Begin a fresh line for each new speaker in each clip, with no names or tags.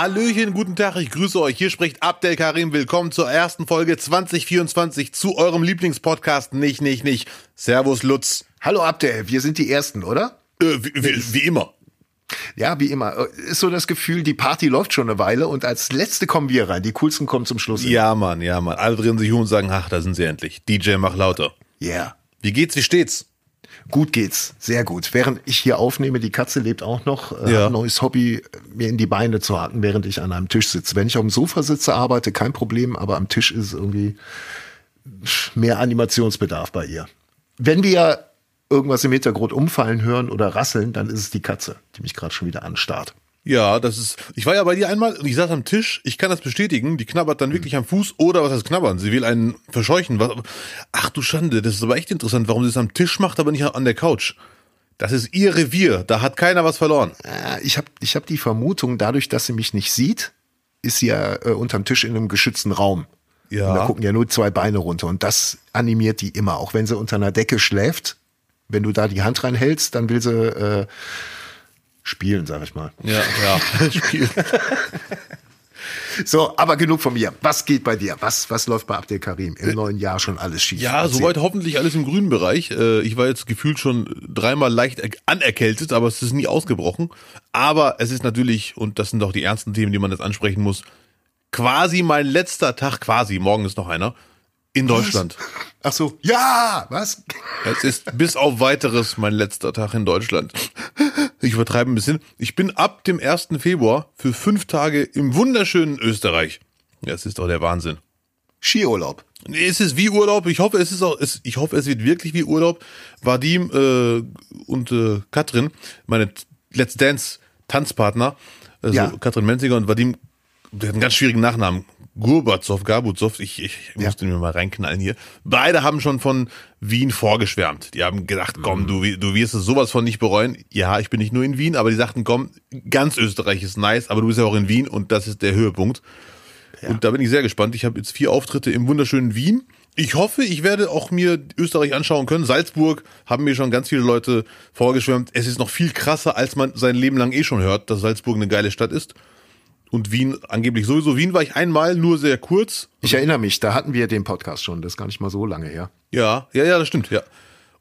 Hallöchen, guten Tag, ich grüße euch. Hier spricht Abdel Karim. Willkommen zur ersten Folge 2024 zu eurem Lieblingspodcast. Nicht, nicht, nicht. Servus, Lutz.
Hallo Abdel, wir sind die Ersten, oder?
Äh, wie, wie, wie immer.
Ja, wie immer. Ist so das Gefühl, die Party läuft schon eine Weile und als Letzte kommen wir rein. Die coolsten kommen zum Schluss.
Ja, Mann, ja, Mann. Alle drehen sich um und sagen, ach, da sind sie endlich. DJ, mach lauter.
Ja. Yeah.
Wie geht's, wie steht's?
Gut geht's, sehr gut. Während ich hier aufnehme, die Katze lebt auch noch, äh,
Ja.
ein neues Hobby, mir in die Beine zu haken, während ich an einem Tisch sitze. Wenn ich auf dem Sofa sitze, arbeite, kein Problem, aber am Tisch ist irgendwie mehr Animationsbedarf bei ihr. Wenn wir irgendwas im Hintergrund umfallen hören oder rasseln, dann ist es die Katze, die mich gerade schon wieder anstarrt.
Ja, das ist. Ich war ja bei dir einmal und ich saß am Tisch. Ich kann das bestätigen. Die knabbert dann wirklich am Fuß oder was heißt knabbern? Sie will einen verscheuchen. Was, ach du Schande, das ist aber echt interessant, warum sie es am Tisch macht, aber nicht an der Couch. Das ist ihr Revier. Da hat keiner was verloren.
Äh, Ich habe ich hab die Vermutung, dadurch, dass sie mich nicht sieht, ist sie ja äh, unterm Tisch in einem geschützten Raum.
Ja.
Und da gucken ja nur zwei Beine runter. Und das animiert die immer. Auch wenn sie unter einer Decke schläft, wenn du da die Hand reinhältst, dann will sie äh, spielen, sag ich mal.
Ja, ja. Spiel.
So, aber genug von mir. Was geht bei dir? Was, was läuft bei Abdel Karim? Im neuen Jahr schon alles schief.
Ja,
Erzähl.
soweit hoffentlich alles im grünen Bereich. Äh, Ich war jetzt gefühlt schon dreimal leicht er- anerkältet, aber es ist nie ausgebrochen. Aber es ist natürlich, und das sind doch die ernsten Themen, die man jetzt ansprechen muss, quasi mein letzter Tag, quasi, morgen ist noch einer, in Deutschland.
Ach so. Ja, was?
Es ist bis auf weiteres mein letzter Tag in Deutschland. Ich übertreibe ein bisschen. Ich bin ab dem 1. Februar für fünf Tage im wunderschönen Österreich. Ja, es ist doch der Wahnsinn.
Skiurlaub.
Nee, Es ist wie Urlaub. Ich hoffe, es ist auch. Es, ich hoffe, es wird wirklich wie Urlaub. Vadim äh, und äh, Katrin, meine Let's Dance Tanzpartner, also
Ja.
Katrin Menziger und Vadim, der hat einen ganz schwierigen Nachnamen. Gurbatsov, Gabutsov, ich, ich musste mir mal reinknallen hier. Beide haben schon von Wien vorgeschwärmt. Die haben gedacht, komm, du, wi- du wirst es sowas von nicht bereuen. Ja, ich bin nicht nur in Wien, aber die sagten, komm, ganz Österreich ist nice, aber du bist ja auch in Wien und das ist der Höhepunkt. Und da bin ich sehr gespannt. Ich habe jetzt vier Auftritte im wunderschönen Wien. Ich hoffe, ich werde auch mir Österreich anschauen können. Salzburg haben mir schon ganz viele Leute vorgeschwärmt. Es ist noch viel krasser, als man sein Leben lang eh schon hört, dass Salzburg eine geile Stadt ist. Und Wien angeblich sowieso. Wien war ich einmal, nur sehr kurz.
Ich erinnere mich, da hatten wir den Podcast schon. Das ist gar nicht mal so lange her.
Ja, ja, ja, das stimmt, ja.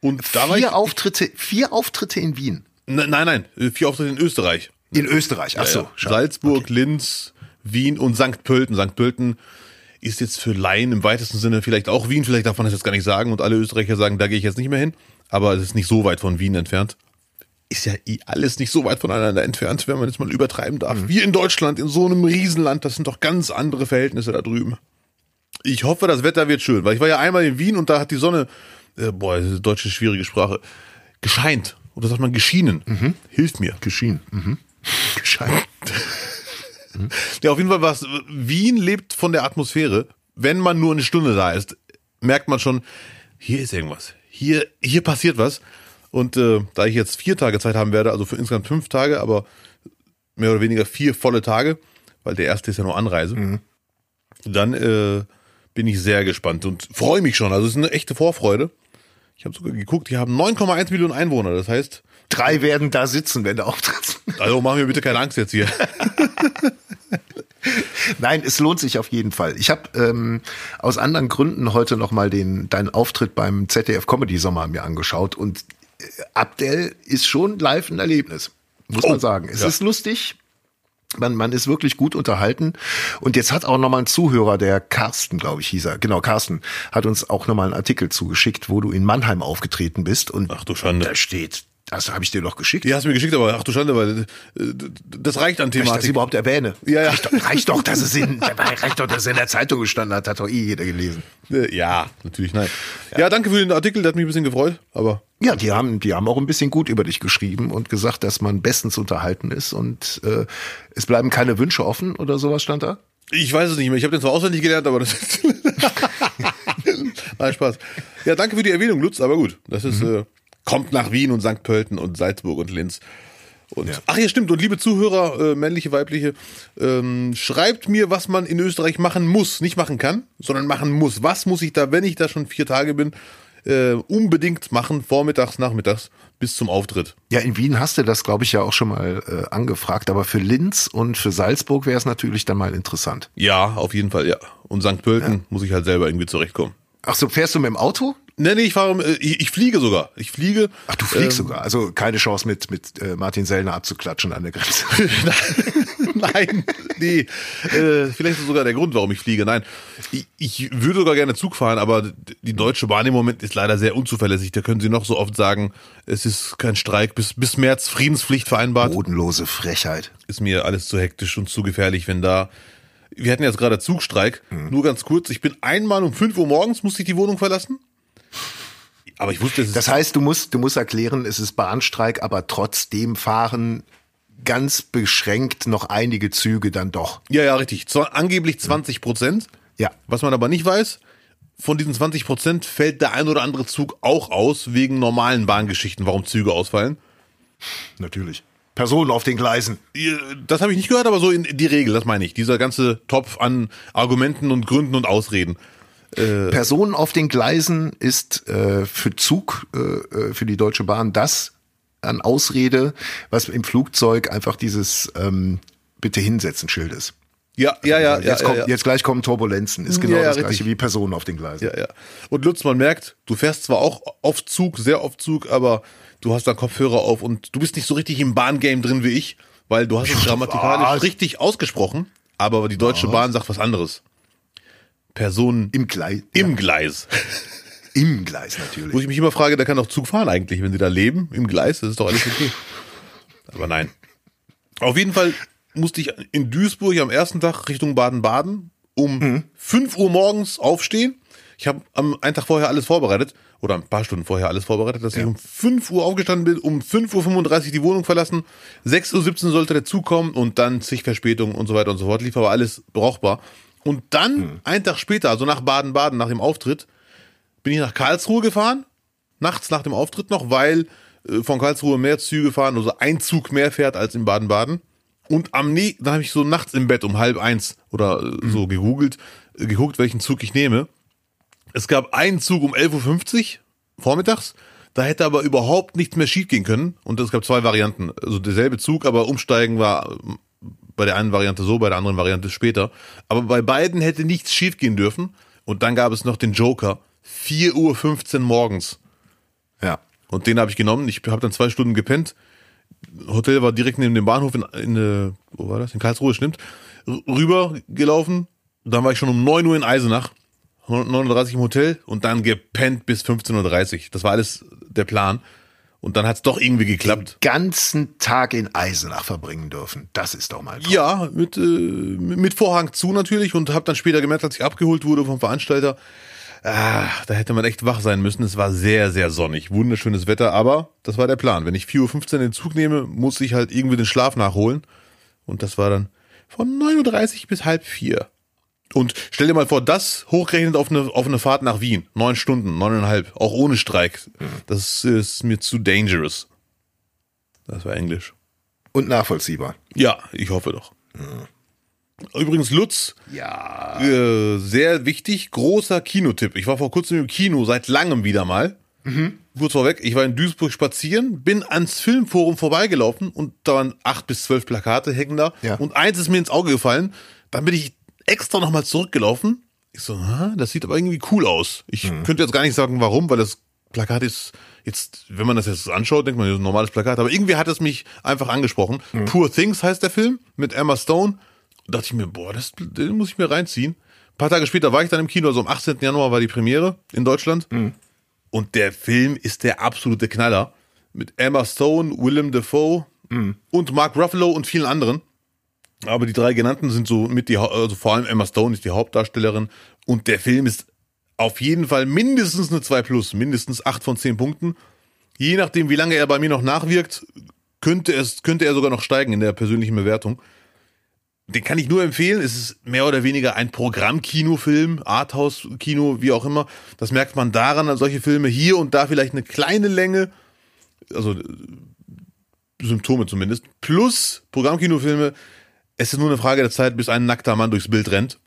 Und da war ich.
Vier Auftritte, vier Auftritte in Wien.
Nein, nein, nein, vier Auftritte in Österreich.
In Österreich. Ach so.
Ja,
schade.
Salzburg, Linz, Wien und St. Pölten. St. Pölten ist jetzt für Laien im weitesten Sinne vielleicht auch Wien, vielleicht darf man das jetzt gar nicht sagen und alle Österreicher sagen, da gehe ich jetzt nicht mehr hin, aber es ist nicht so weit von Wien entfernt. Ist ja eh alles nicht so weit voneinander entfernt, wenn man jetzt mal übertreiben darf. Wir in Deutschland, in so einem Riesenland, das sind doch ganz andere Verhältnisse da drüben. Ich hoffe, das Wetter wird schön, weil ich war ja einmal in Wien und da hat die Sonne, äh, boah, deutsche schwierige Sprache, gescheint. Oder sagt man geschienen. Hilft mir.
Geschehen. Mhm. Gescheit.
Ja, auf jeden Fall was. Wien lebt von der Atmosphäre. Wenn man nur eine Stunde da ist, merkt man schon, hier ist irgendwas. Hier, hier passiert was. Und äh, da ich jetzt vier Tage Zeit haben werde, also für insgesamt fünf Tage, aber mehr oder weniger vier volle Tage, weil der erste ist ja nur Anreise, dann äh, bin ich sehr gespannt und freue mich schon. Also es ist eine echte Vorfreude. Ich habe sogar geguckt, die haben 9,1 Millionen Einwohner. Das heißt,
Drei werden da sitzen, wenn du auftrittst.
also machen wir bitte keine Angst jetzt hier.
Nein, es lohnt sich auf jeden Fall. Ich habe ähm, aus anderen Gründen heute noch mal den deinen Auftritt beim ZDF Comedy Sommer mir angeschaut und Abdel ist schon live ein Erlebnis, muss
Oh,
man sagen. Es
ja.
ist lustig. Man, man ist wirklich gut unterhalten. Und jetzt hat auch nochmal ein Zuhörer, der Carsten, glaube ich, hieß er. Genau, Carsten, hat uns auch nochmal einen Artikel zugeschickt, wo du in Mannheim aufgetreten bist. Und
Ach du Schande.
da steht, das habe ich dir doch geschickt.
Die hast du mir geschickt, aber ach du Schande, weil äh, das reicht an
Dass ich das
Thematik.
überhaupt erwähne.
Ja, ja.
Reicht, doch, reicht doch, dass es in, reicht doch, dass es in der Zeitung gestanden hat, hat doch eh jeder gelesen.
Äh, Ja, natürlich, nein. Ja. danke für den Artikel, der hat mich ein bisschen gefreut, aber
Ja, die haben, die haben auch ein bisschen gut über dich geschrieben und gesagt, dass man bestens unterhalten ist und äh, es bleiben keine Wünsche offen oder sowas stand da.
ich weiß es nicht mehr. Ich habe den zwar auswendig gelernt, aber das ist. nein, Spaß. Ja, danke für die Erwähnung, Lutz, aber gut. Das ist, äh, kommt nach Wien und St. Pölten und Salzburg und Linz. Und, Ach ja, stimmt. Und liebe Zuhörer, äh, männliche, weibliche, ähm, schreibt mir, was man in Österreich machen muss. Nicht machen kann, sondern machen muss. Was muss ich da, wenn ich da schon vier Tage bin? äh, unbedingt machen, vormittags, nachmittags bis zum Auftritt.
Ja, in Wien hast du das, glaube ich, ja auch schon mal äh, angefragt, aber für Linz und für Salzburg wäre es natürlich dann mal interessant.
Ja, auf jeden Fall, ja. Und St. Pölten ja. muss ich halt selber irgendwie zurechtkommen.
Ach so, fährst du mit dem Auto?
Nee, nee, ich fahre, äh, ich, ich fliege sogar. Ich fliege.
Ach, du fliegst ähm, sogar. Also keine Chance mit, mit äh, Martin Sellner abzuklatschen an der Grenze.
Nein, nee. Äh, vielleicht ist sogar der Grund, warum ich fliege. Nein, ich, ich würde sogar gerne Zug fahren, aber die Deutsche Bahn im Moment ist leider sehr unzuverlässig. Da können Sie noch so oft sagen, es ist kein Streik, bis, bis März Friedenspflicht vereinbart.
Bodenlose Frechheit.
Ist mir alles zu hektisch und zu gefährlich, wenn da wir hatten jetzt gerade Zugstreik. Mhm. Nur ganz kurz, ich bin einmal um 5 Uhr morgens, musste ich die Wohnung verlassen.
Aber ich wusste, es Das heißt, du musst, du musst erklären, es ist Bahnstreik, aber trotzdem fahren ganz beschränkt noch einige Züge dann doch.
Ja, ja, richtig. So, angeblich 20 Prozent.
Ja.
Was man aber nicht weiß, von diesen 20 Prozent fällt der ein oder andere Zug auch aus wegen normalen Bahngeschichten, warum Züge ausfallen.
Natürlich. Personen auf den Gleisen.
Das habe ich nicht gehört, aber so in die Regel, das meine ich. Dieser ganze Topf an Argumenten und Gründen und Ausreden.
Äh, Personen auf den Gleisen ist äh, für Zug, äh, äh, für die Deutsche Bahn das an Ausrede, was im Flugzeug einfach dieses ähm, Bitte hinsetzen Schild ist.
Ja, ja, ja.
Jetzt,
ja,
kommt,
ja.
jetzt gleich kommen Turbulenzen. Ist genau ja, das gleiche richtig. wie Personen auf den Gleisen.
Ja, ja. Und Lutz, man merkt, du fährst zwar auch auf Zug, sehr auf Zug, aber du hast da Kopfhörer auf und du bist nicht so richtig im Bahngame drin wie ich, weil du hast es grammatikalisch richtig ausgesprochen, aber die Deutsche? Bahn sagt was anderes. Personen
im Gleis.
Im Gleis.
Im Gleis natürlich.
Wo ich mich immer frage, da kann doch Zug fahren eigentlich, wenn sie da leben, im Gleis, das ist doch alles okay. Aber nein. Auf jeden Fall musste ich in Duisburg am ersten Tag Richtung Baden-Baden um mhm. 5 Uhr morgens aufstehen. Ich habe am einen Tag vorher alles vorbereitet oder ein paar Stunden vorher alles vorbereitet, dass ja. ich um 5 Uhr aufgestanden bin, um 5.35 Uhr die Wohnung verlassen, 6.17 Uhr sollte der Zug kommen und dann zig Verspätungen und so weiter und so fort. Lief aber alles brauchbar. Und dann, mhm. einen Tag später, also nach Baden-Baden, nach dem Auftritt, bin ich nach Karlsruhe gefahren, nachts nach dem Auftritt noch, weil äh, von Karlsruhe mehr Züge fahren, also ein Zug mehr fährt als in Baden-Baden. Und am nee, dann habe ich so nachts im Bett um halb eins oder äh, mhm. so gegoogelt, äh, geguckt, welchen Zug ich nehme. Es gab einen Zug um 11.50 Uhr vormittags. Da hätte aber überhaupt nichts mehr schief gehen können. Und es gab zwei Varianten. Also derselbe Zug, aber umsteigen war bei der einen Variante so, bei der anderen Variante später. Aber bei beiden hätte nichts schief gehen dürfen. Und dann gab es noch den Joker. 4.15 Uhr morgens.
Ja.
Und den habe ich genommen. Ich habe dann zwei Stunden gepennt. Hotel war direkt neben dem Bahnhof in, in äh, wo war das? In Karlsruhe, stimmt. Rüber gelaufen. Dann war ich schon um 9 Uhr in Eisenach. 39 im Hotel und dann gepennt bis 15.30 Uhr. Das war alles der Plan. Und dann hat es doch irgendwie geklappt.
Den ganzen Tag in Eisenach verbringen dürfen. Das ist doch mal.
Toll. Ja, mit, äh, mit Vorhang zu natürlich und habe dann später gemerkt, als ich abgeholt wurde vom Veranstalter, ah, da hätte man echt wach sein müssen. Es war sehr, sehr sonnig. Wunderschönes Wetter, aber das war der Plan. Wenn ich 4.15 Uhr den Zug nehme, muss ich halt irgendwie den Schlaf nachholen. Und das war dann von 9.30 Uhr bis halb vier. Und stell dir mal vor, das hochgerechnet auf eine, auf eine Fahrt nach Wien. Neun Stunden, neuneinhalb, auch ohne Streik. Das ist mir zu dangerous. Das war Englisch.
Und nachvollziehbar.
Ja, ich hoffe doch. Übrigens, Lutz,
ja.
Äh, sehr wichtig, großer Kinotipp. Ich war vor kurzem im Kino, seit langem wieder mal. Mhm. Kurz vorweg, ich war in Duisburg spazieren, bin ans Filmforum vorbeigelaufen und da waren acht bis zwölf Plakate hängen da. Ja. Und eins ist mir ins Auge gefallen. Dann bin ich extra nochmal zurückgelaufen. Ich so, das sieht aber irgendwie cool aus. Ich mhm. könnte jetzt gar nicht sagen, warum, weil das Plakat ist jetzt, wenn man das jetzt anschaut, denkt man, das ist ein normales Plakat, aber irgendwie hat es mich einfach angesprochen. Mhm. Poor Things heißt der Film mit Emma Stone. Da dachte ich mir, boah, das, den muss ich mir reinziehen. Ein paar Tage später war ich dann im Kino, also am 18. Januar war die Premiere in Deutschland. Mhm. Und der Film ist der absolute Knaller. Mit Emma Stone, Willem Dafoe mhm. und Mark Ruffalo und vielen anderen. Aber die drei genannten sind so mit die, also vor allem Emma Stone ist die Hauptdarstellerin und der Film ist auf jeden Fall mindestens eine 2 plus, mindestens 8 von 10 Punkten. Je nachdem, wie lange er bei mir noch nachwirkt, könnte es, könnte er sogar noch steigen in der persönlichen Bewertung. Den kann ich nur empfehlen. Es ist mehr oder weniger ein Programmkinofilm, Arthouse-Kino, wie auch immer. Das merkt man daran, an solche Filme hier und da vielleicht eine kleine Länge, also Symptome zumindest, plus Programmkinofilme es ist nur eine Frage der Zeit, bis ein nackter Mann durchs Bild rennt.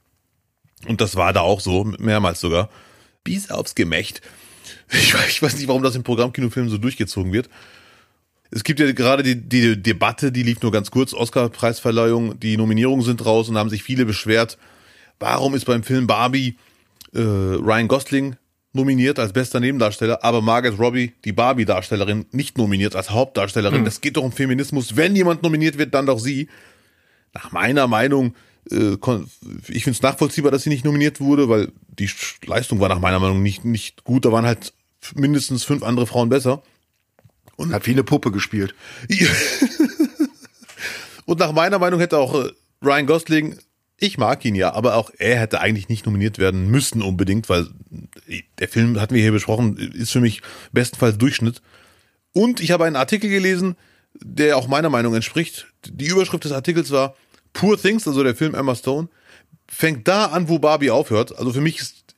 Und das war da auch so, mehrmals sogar. Bis aufs Gemächt. Ich, ich weiß nicht, warum das im Programmkinofilm so durchgezogen wird. Es gibt ja gerade die, die Debatte, die lief nur ganz kurz, Oscar-Preisverleihung, die Nominierungen sind raus und haben sich viele beschwert, warum ist beim Film Barbie äh, Ryan Gosling nominiert als bester Nebendarsteller, aber Margaret Robbie, die Barbie-Darstellerin, nicht nominiert als Hauptdarstellerin. Mhm. Das geht doch um Feminismus. Wenn jemand nominiert wird, dann doch sie. Nach meiner Meinung, äh, ich finde es nachvollziehbar, dass sie nicht nominiert wurde, weil die Leistung war nach meiner Meinung nicht, nicht gut. Da waren halt mindestens fünf andere Frauen besser.
Und hat wie eine Puppe gespielt.
Und nach meiner Meinung hätte auch äh, Ryan Gosling ich mag ihn ja, aber auch er hätte eigentlich nicht nominiert werden müssen unbedingt, weil der Film, hatten wir hier besprochen, ist für mich bestenfalls Durchschnitt. Und ich habe einen Artikel gelesen, der auch meiner Meinung entspricht. Die Überschrift des Artikels war Poor Things, also der Film Emma Stone, fängt da an, wo Barbie aufhört. Also für mich ist,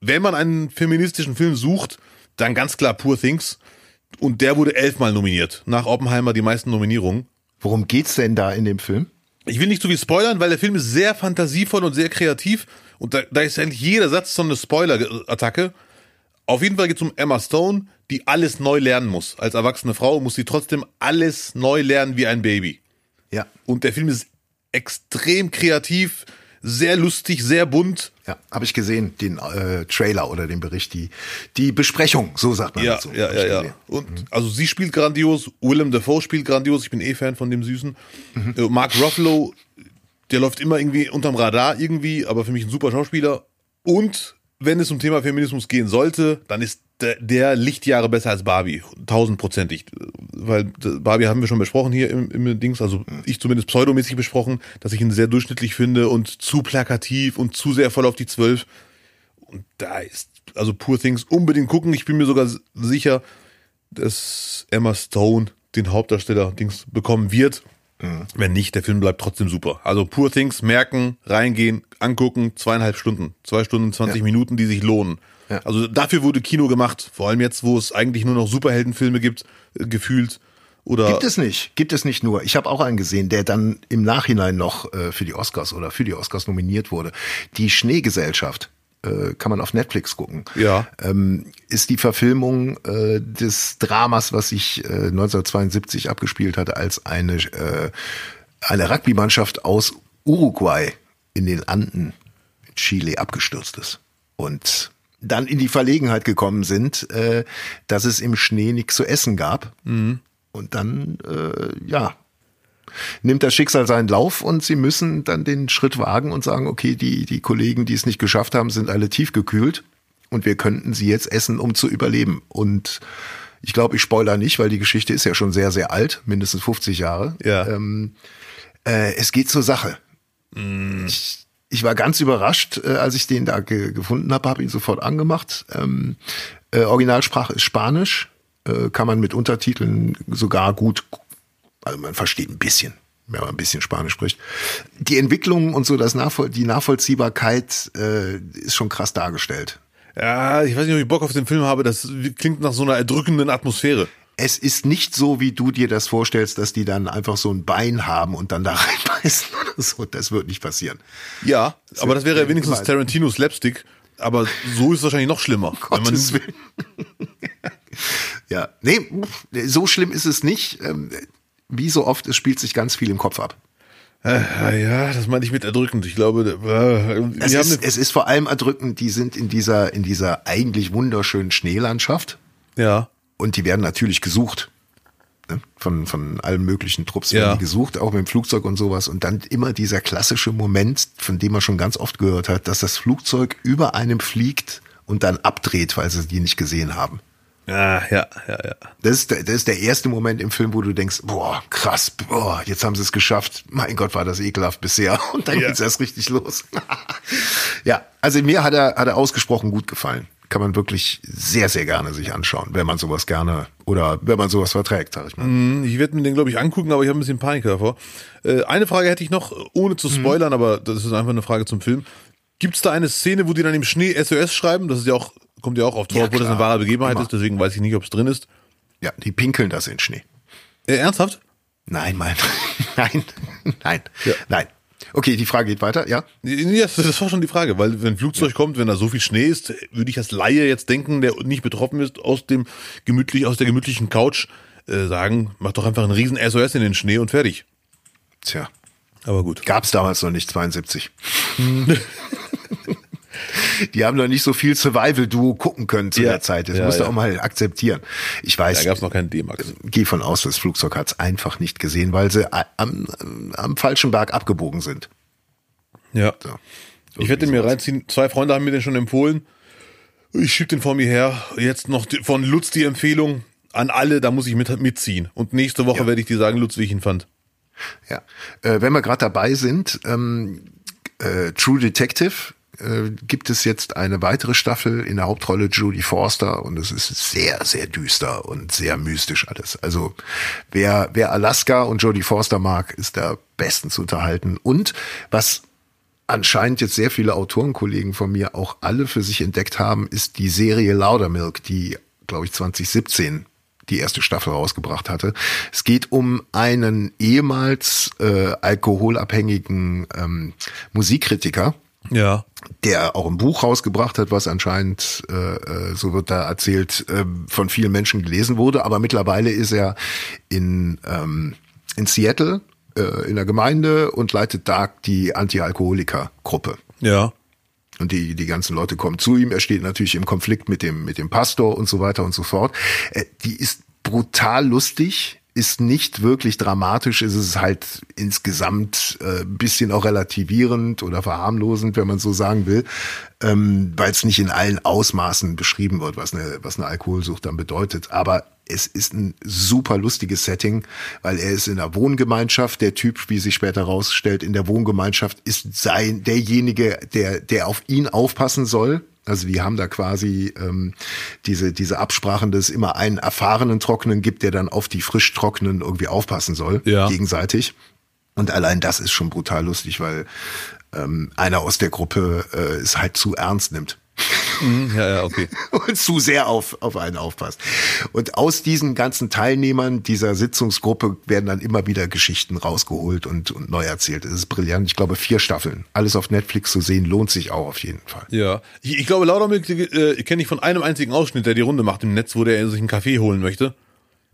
wenn man einen feministischen Film sucht, dann ganz klar Poor Things. Und der wurde elfmal nominiert. Nach Oppenheimer die meisten Nominierungen.
Worum geht's denn da in dem Film?
ich will nicht zu viel spoilern, weil der Film ist sehr fantasievoll und sehr kreativ und da, da ist eigentlich jeder Satz so eine Spoiler-Attacke. Auf jeden Fall geht es um Emma Stone, die alles neu lernen muss. Als erwachsene Frau muss sie trotzdem alles neu lernen wie ein Baby.
Ja.
Und der Film ist extrem kreativ, sehr lustig, sehr bunt.
Ja, habe ich gesehen, den äh, Trailer oder den Bericht, die, die Besprechung, so sagt man
ja,
dazu.
Ja, ja, ja. Und mhm. also sie spielt grandios, Willem Dafoe spielt grandios, ich bin eh Fan von dem Süßen. Mhm. Äh, Mark Ruffalo, der läuft immer irgendwie unterm Radar irgendwie, aber für mich ein super Schauspieler. Und wenn es um Thema Feminismus gehen sollte, dann ist der, Lichtjahre besser als Barbie. Tausendprozentig. Weil Barbie haben wir schon besprochen hier im, im Dings, also ich zumindest pseudomäßig besprochen, dass ich ihn sehr durchschnittlich finde und zu plakativ und zu sehr voll auf die Zwölf. Und da ist, also Poor Things unbedingt gucken. Ich bin mir sogar sicher, dass Emma Stone den Hauptdarsteller Dings bekommen wird. Mhm. Wenn nicht, der Film bleibt trotzdem super. Also Poor Things, merken, reingehen, angucken, zweieinhalb Stunden. Zwei Stunden, 20 ja. Minuten, die sich lohnen. Ja. Also dafür wurde Kino gemacht. Vor allem jetzt, wo es eigentlich nur noch Superheldenfilme gibt, äh, gefühlt. Oder
gibt es nicht, gibt es nicht nur. Ich habe auch einen gesehen, der dann im Nachhinein noch äh, für die Oscars oder für die Oscars nominiert wurde. Die Schneegesellschaft äh, kann man auf Netflix gucken.
Ja.
Ähm, ist die Verfilmung äh, des Dramas, was sich äh, 1972 abgespielt hatte, als eine äh, eine Rugby-Mannschaft aus Uruguay in den Anden in Chile abgestürzt ist. Und dann in die Verlegenheit gekommen sind, äh, dass es im Schnee nichts zu essen gab. Mhm. Und dann, äh, ja, nimmt das Schicksal seinen Lauf und sie müssen dann den Schritt wagen und sagen, okay, die, die Kollegen, die es nicht geschafft haben, sind alle tiefgekühlt und wir könnten sie jetzt essen, um zu überleben. Und ich glaube, ich spoiler nicht, weil die Geschichte ist ja schon sehr, sehr alt, mindestens 50 Jahre.
Ja.
Ähm, äh, es geht zur Sache. Mm. Ich, ich war ganz überrascht, äh, als ich den da ge gefunden habe, habe ihn sofort angemacht. Ähm, äh, Originalsprache ist Spanisch, äh, kann man mit Untertiteln sogar gut, also man versteht ein bisschen, wenn man ein bisschen Spanisch spricht. Die Entwicklung und so, das Nachvoll die Nachvollziehbarkeit äh, ist schon krass dargestellt.
Ja, ich weiß nicht, ob ich Bock auf den Film habe. Das klingt nach so einer erdrückenden Atmosphäre
es ist nicht so, wie du dir das vorstellst, dass die dann einfach so ein Bein haben und dann da reinbeißen oder so. Das wird nicht passieren.
Ja, das aber das wäre ja wenigstens Tarantinos Slapstick. Aber so ist es wahrscheinlich noch schlimmer.
Gottes Willen. ja, nee, so schlimm ist es nicht. Wie so oft, es spielt sich ganz viel im Kopf ab.
Äh, ja, das meine ich mit erdrückend. Ich glaube,
äh, es, ist, es ist vor allem erdrückend. Die sind in dieser in dieser eigentlich wunderschönen Schneelandschaft.
Ja.
Und die werden natürlich gesucht. Ne? Von, von allen möglichen Trupps werden ja. die gesucht, auch mit dem Flugzeug und sowas. Und dann immer dieser klassische Moment, von dem man schon ganz oft gehört hat, dass das Flugzeug über einem fliegt und dann abdreht, weil sie die nicht gesehen haben.
Ja, ja, ja, ja.
Das ist, der, das ist der erste Moment im Film, wo du denkst, boah, krass, boah, jetzt haben sie es geschafft. Mein Gott, war das ekelhaft bisher. Und dann ja. geht's erst richtig los. ja, also mir hat er, hat er ausgesprochen gut gefallen kann man wirklich sehr, sehr gerne sich anschauen, wenn man sowas gerne oder wenn man sowas verträgt, sag ich mal.
Mm, ich werde mir den, glaube ich, angucken, aber ich habe ein bisschen Panik davor. Äh, eine Frage hätte ich noch, ohne zu mhm. spoilern, mhm. aber das ist einfach eine Frage zum Film. Gibt es da eine Szene, wo die dann im Schnee SOS schreiben? Das ist ja auch, kommt ja auch auf vor, ja, wo das eine wahre Begebenheit Immer. ist, deswegen weiß ich nicht, ob es drin ist.
Ja, die pinkeln das in Schnee.
Äh, ernsthaft?
Nein, mein, nein, nein, ja. nein. Okay, die Frage geht weiter, ja?
Ja, das war schon die Frage, weil wenn ein Flugzeug ja. kommt, wenn da so viel Schnee ist, würde ich als Laie jetzt denken, der nicht betroffen ist, aus dem gemütlich, aus der gemütlichen Couch äh, sagen, mach doch einfach einen riesen SOS in den Schnee und fertig.
Tja.
Aber gut.
Gab's damals noch nicht, 72. die haben noch nicht so viel Survival-Duo gucken können zu ja, der Zeit. Das ja, musst du ja. auch mal akzeptieren. Ich weiß.
Da gab's noch keinen D-Max.
Geh von aus, das Flugzeug hat's einfach nicht gesehen, weil sie am, am falschen Berg abgebogen sind.
Ja. So. So ich werde den mir reinziehen. Zwei Freunde haben mir den schon empfohlen. Ich schieb den vor mir her. Jetzt noch von Lutz die Empfehlung an alle, da muss ich mit, mitziehen. Und nächste Woche werde ich dir sagen, Lutz, wie ich ihn fand.
Ja. Äh, wenn wir gerade dabei sind, ähm, äh, True Detective äh, gibt es jetzt eine weitere Staffel in der Hauptrolle Judy Forster und es ist sehr, sehr düster und sehr mystisch alles. Also wer, wer Alaska und Jodie Forster mag, ist da bestens unterhalten. Und was anscheinend jetzt sehr viele Autorenkollegen von mir auch alle für sich entdeckt haben, ist die Serie Laudermilk, die, glaube ich, 2017 die erste Staffel rausgebracht hatte. Es geht um einen ehemals äh, alkoholabhängigen ähm, Musikkritiker.
Ja.
Der auch ein Buch rausgebracht hat, was anscheinend, äh, äh, so wird da erzählt, äh, von vielen Menschen gelesen wurde. Aber mittlerweile ist er in, ähm, in Seattle äh, in der Gemeinde und leitet da die Anti-Alkoholiker-Gruppe.
Ja.
Und die, die ganzen Leute kommen zu ihm. Er steht natürlich im Konflikt mit dem, mit dem Pastor und so weiter und so fort. Äh, die ist brutal lustig, ist nicht wirklich dramatisch, ist es halt insgesamt äh, bisschen auch relativierend oder verharmlosend, wenn man so sagen will, ähm, weil es nicht in allen Ausmaßen beschrieben wird, was eine, was eine Alkoholsucht dann bedeutet. Aber es ist ein super lustiges Setting, weil er ist in der Wohngemeinschaft. Der Typ, wie sich später rausstellt, in der Wohngemeinschaft ist sein derjenige, der der auf ihn aufpassen soll. Also die haben da quasi ähm, diese diese Absprachen, dass es immer einen erfahrenen Trockenen gibt, der dann auf die frisch Trockenen irgendwie aufpassen soll,
ja.
gegenseitig. Und allein das ist schon brutal lustig, weil ähm, einer aus der Gruppe äh, es halt zu ernst nimmt.
Mhm, ja, ja, okay.
Und zu sehr auf, auf einen aufpasst. Und aus diesen ganzen Teilnehmern dieser Sitzungsgruppe werden dann immer wieder Geschichten rausgeholt und, und neu erzählt. Es ist brillant. Ich glaube, vier Staffeln. Alles auf Netflix zu sehen, lohnt sich auch auf jeden Fall.
Ja. Ich, ich glaube, Laudermilk äh, kenne ich von einem einzigen Ausschnitt, der die Runde macht im Netz, wo der sich einen Kaffee holen möchte.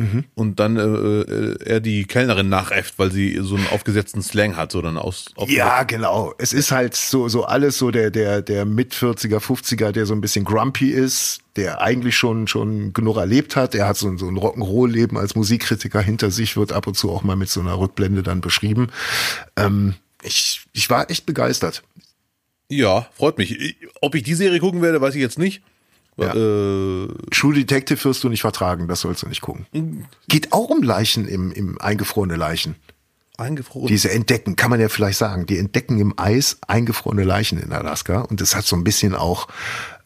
Mhm. Und dann äh, äh, er die Kellnerin nachäfft, weil sie so einen aufgesetzten Slang hat, so dann aus.
Ja, genau. Es ist halt so so alles so der der der mit 40er, 50er, der so ein bisschen grumpy ist, der eigentlich schon schon genug erlebt hat. Er hat so, so ein Rock'n'Roll-Leben als Musikkritiker hinter sich, wird ab und zu auch mal mit so einer Rückblende dann beschrieben. Ähm, ich ich war echt begeistert.
Ja, freut mich. Ob ich die Serie gucken werde, weiß ich jetzt nicht.
Ja. Äh, True Detective wirst du nicht vertragen, das sollst du nicht gucken. Geht auch um Leichen im, im eingefrorene Leichen.
Eingefroren.
Diese entdecken, kann man ja vielleicht sagen, die entdecken im Eis eingefrorene Leichen in Alaska und das hat so ein bisschen auch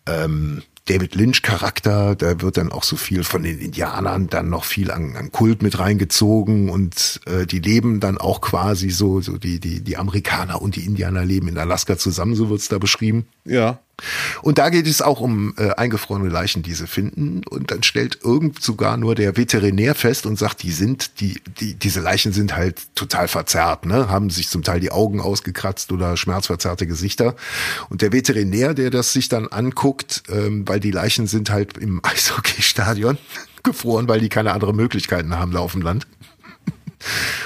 ähm, David Lynch Charakter, da wird dann auch so viel von den Indianern dann noch viel an, an Kult mit reingezogen und äh, die leben dann auch quasi so, so die, die, die Amerikaner und die Indianer leben in Alaska zusammen, so wird's da beschrieben.
Ja.
Und da geht es auch um äh, eingefrorene Leichen, die sie finden. Und dann stellt irgend sogar nur der Veterinär fest und sagt, die sind, die, die, diese Leichen sind halt total verzerrt, ne? Haben sich zum Teil die Augen ausgekratzt oder schmerzverzerrte Gesichter. Und der Veterinär, der das sich dann anguckt, ähm, weil die Leichen sind halt im Eishockeystadion gefroren, weil die keine andere Möglichkeiten haben da auf dem Land.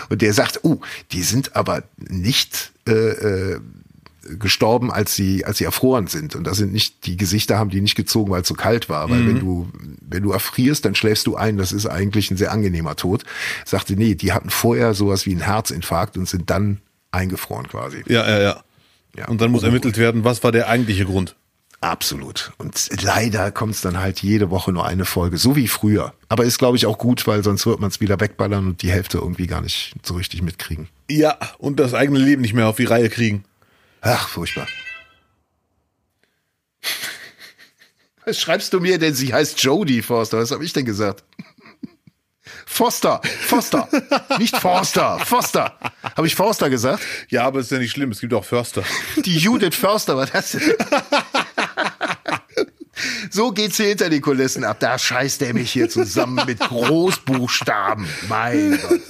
Und der sagt, oh, die sind aber nicht äh, äh, gestorben, als sie, als sie erfroren sind. Und das sind nicht, die Gesichter haben die nicht gezogen, weil es so kalt war. Weil mhm. wenn du, wenn du erfrierst, dann schläfst du ein. Das ist eigentlich ein sehr angenehmer Tod. Sagte, nee, die hatten vorher sowas wie einen Herzinfarkt und sind dann eingefroren quasi.
Ja, ja, ja. ja. Und dann muss ermittelt werden, was war der eigentliche Grund.
Absolut. Und leider kommt es dann halt jede Woche nur eine Folge, so wie früher. Aber ist, glaube ich, auch gut, weil sonst wird man es wieder wegballern und die Hälfte irgendwie gar nicht so richtig mitkriegen.
Ja, und das eigene Leben nicht mehr auf die Reihe kriegen.
Ach, furchtbar. Was schreibst du mir denn? Sie heißt Jodie Forster. Was habe ich denn gesagt? Foster, Foster, nicht Forster, Foster. Habe ich Forster gesagt?
Ja, aber ist ja nicht schlimm. Es gibt auch Förster.
Die Judith Förster, was das denn? So geht's hier hinter den Kulissen ab. Da scheißt er mich hier zusammen mit Großbuchstaben. Mein Gott.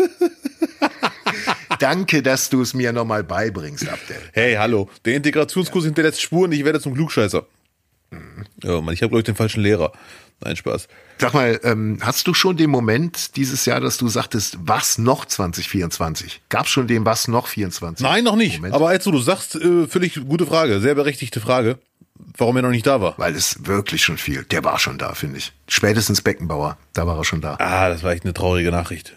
Danke, dass du es mir nochmal beibringst, Abdel.
Hey, hallo. Der Integrationskurs hinterlässt Spuren, ich werde zum Klugscheißer. Ja, Mann, ich habe, glaube ich, den falschen Lehrer. Nein, Spaß.
Sag mal, ähm, hast du schon den Moment dieses Jahr, dass du sagtest, was noch 2024? Gab schon den was noch 24?
Nein, noch nicht.
Moment.
Aber als du sagst, äh, völlig gute Frage, sehr berechtigte Frage, warum er noch nicht da war.
Weil es wirklich schon viel. Der war schon da, finde ich. Spätestens Beckenbauer, da war er schon da.
Ah, das war echt eine traurige Nachricht.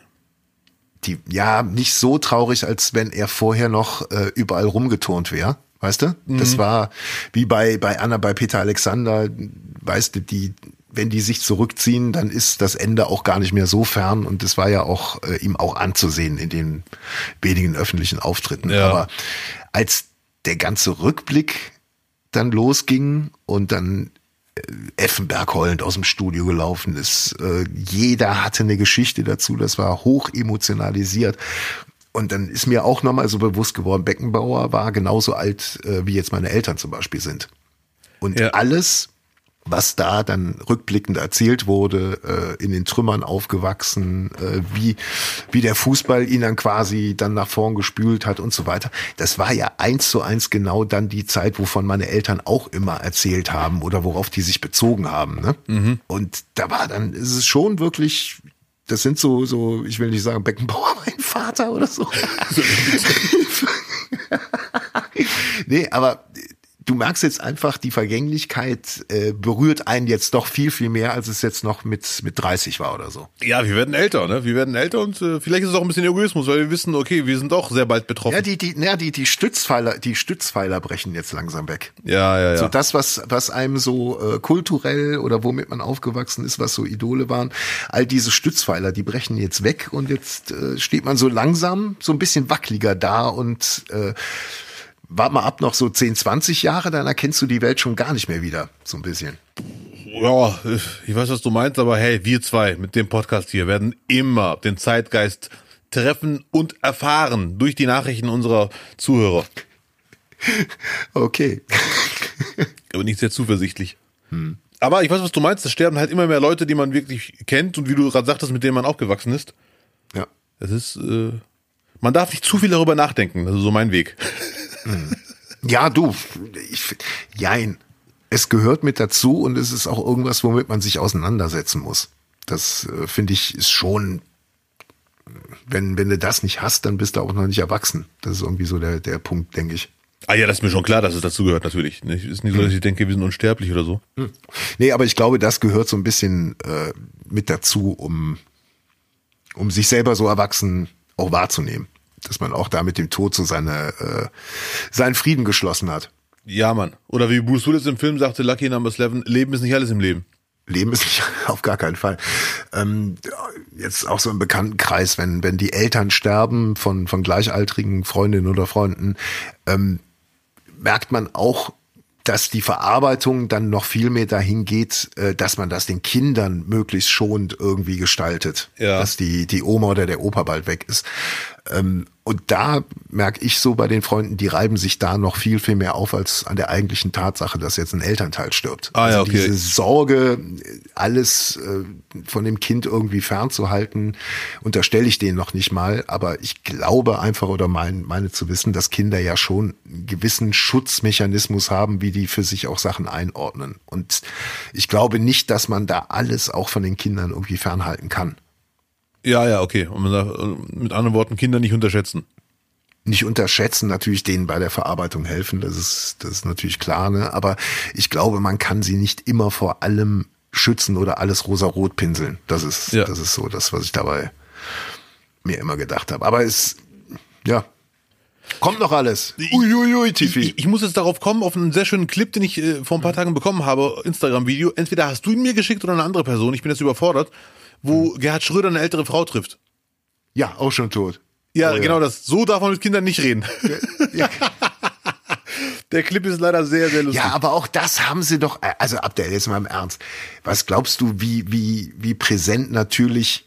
Die, ja, nicht so traurig, als wenn er vorher noch äh, überall rumgeturnt wäre. Weißt du? Das war wie bei, bei Anna, bei Peter Alexander, weißt du, die, wenn die sich zurückziehen, dann ist das Ende auch gar nicht mehr so fern und das war ja auch äh, ihm auch anzusehen in den wenigen öffentlichen Auftritten.
Ja.
Aber als der ganze Rückblick dann losging und dann Effenberg heulend aus dem Studio gelaufen ist. Äh, jeder hatte eine Geschichte dazu, das war hoch emotionalisiert. Und dann ist mir auch nochmal so bewusst geworden, Beckenbauer war genauso alt, äh, wie jetzt meine Eltern zum Beispiel sind. Und
Ja.
alles, was da dann rückblickend erzählt wurde, äh, in den Trümmern aufgewachsen, äh, wie, wie der Fußball ihn dann quasi dann nach vorn gespült hat und so weiter. Das war ja eins zu eins genau dann die Zeit, wovon meine Eltern auch immer erzählt haben oder worauf die sich bezogen haben. Ne? Und da war dann, ist es schon wirklich, das sind so, so, ich will nicht sagen Beckenbauer, mein Vater oder so. nee, aber du merkst jetzt einfach, die Vergänglichkeit äh, berührt einen jetzt doch viel, viel mehr, als es jetzt noch mit, mit 30 war oder so.
Ja, wir werden älter, ne? Wir werden älter und äh, vielleicht ist es auch ein bisschen Egoismus, weil wir wissen, okay, wir sind doch sehr bald betroffen.
Ja, die, die, ja, die, die Stützpfeiler, die Stützpfeiler brechen jetzt langsam weg.
ja, ja. ja.
So das, was, was einem so äh, kulturell oder womit man aufgewachsen ist, was so Idole waren, all diese Stützpfeiler, die brechen jetzt weg und jetzt äh, steht man so langsam so ein bisschen wackeliger da und äh, wart mal ab noch so 10, 20 Jahre, dann erkennst du die Welt schon gar nicht mehr wieder, so ein bisschen.
Ja, ich weiß, was du meinst, aber hey, wir zwei mit dem Podcast hier werden immer den Zeitgeist treffen und erfahren durch die Nachrichten unserer Zuhörer.
Okay.
Aber nicht sehr zuversichtlich. Aber ich weiß, was du meinst. Es sterben halt immer mehr Leute, die man wirklich kennt und wie du gerade sagtest, mit denen man aufgewachsen ist.
Ja.
Es ist, äh, man darf nicht zu viel darüber nachdenken. Das ist so mein Weg.
Ja, du, ich, jein. Es gehört mit dazu und es ist auch irgendwas, womit man sich auseinandersetzen muss. Das äh, finde ich ist schon, wenn, wenn du das nicht hast, dann bist du auch noch nicht erwachsen. Das ist irgendwie so der, der Punkt, denke ich.
Ah ja, das ist mir schon klar, dass es dazu gehört, natürlich. Es ist nicht so, dass ich denke, wir sind unsterblich oder so.
Nee, aber ich glaube, das gehört so ein bisschen äh, mit dazu, um, um sich selber so erwachsen auch wahrzunehmen. Dass man auch da mit dem Tod so seine, äh, seinen Frieden geschlossen hat.
Ja, Mann. Oder wie Bruce Willis im Film sagte, Lucky Number 11, Leben ist nicht alles im Leben.
Leben ist nicht auf gar keinen Fall. Ähm, jetzt auch so im Bekanntenkreis, wenn, wenn die Eltern sterben von, von gleichaltrigen Freundinnen oder Freunden, ähm, merkt man auch, dass die Verarbeitung dann noch viel mehr dahin geht, äh, dass man das den Kindern möglichst schonend irgendwie gestaltet.
Ja.
Dass die, die Oma oder der Opa bald weg ist. Ähm, und da merke ich so bei den Freunden, die reiben sich da noch viel, viel mehr auf als an der eigentlichen Tatsache, dass jetzt ein Elternteil stirbt.
Ah, ja,
also
okay.
diese Sorge, alles äh, von dem Kind irgendwie fernzuhalten, unterstelle ich denen noch nicht mal. Aber ich glaube einfach oder mein, meine zu wissen, dass Kinder ja schon einen gewissen Schutzmechanismus haben, wie die für sich auch Sachen einordnen. Und ich glaube nicht, dass man da alles auch von den Kindern irgendwie fernhalten kann.
Ja, ja, okay. Und man sagt, äh, mit anderen Worten, Kinder nicht unterschätzen.
nicht unterschätzen, natürlich denen bei der Verarbeitung helfen, das ist, das ist natürlich klar, ne? aber ich glaube, man kann sie nicht immer vor allem schützen oder alles rosa-rot pinseln. Das ist,
Ja.
das ist so das, was ich dabei mir immer gedacht habe. Aber es, ja, kommt noch alles. Uiuiui, Tifi.
Ich, ich muss jetzt darauf kommen, auf einen sehr schönen Clip, den ich äh, vor ein paar Tagen bekommen habe, Instagram-Video. Entweder hast du ihn mir geschickt oder eine andere Person, ich bin jetzt überfordert, wo Gerhard Schröder eine ältere Frau trifft.
ja, auch schon tot.
Ja,
Oh, ja.
genau das. So darf man mit Kindern nicht reden.
Ja.
Der Clip ist leider sehr, sehr lustig.
Ja, aber auch das haben sie doch, also Abdel, jetzt mal im Ernst. Was glaubst du, wie, wie, wie präsent natürlich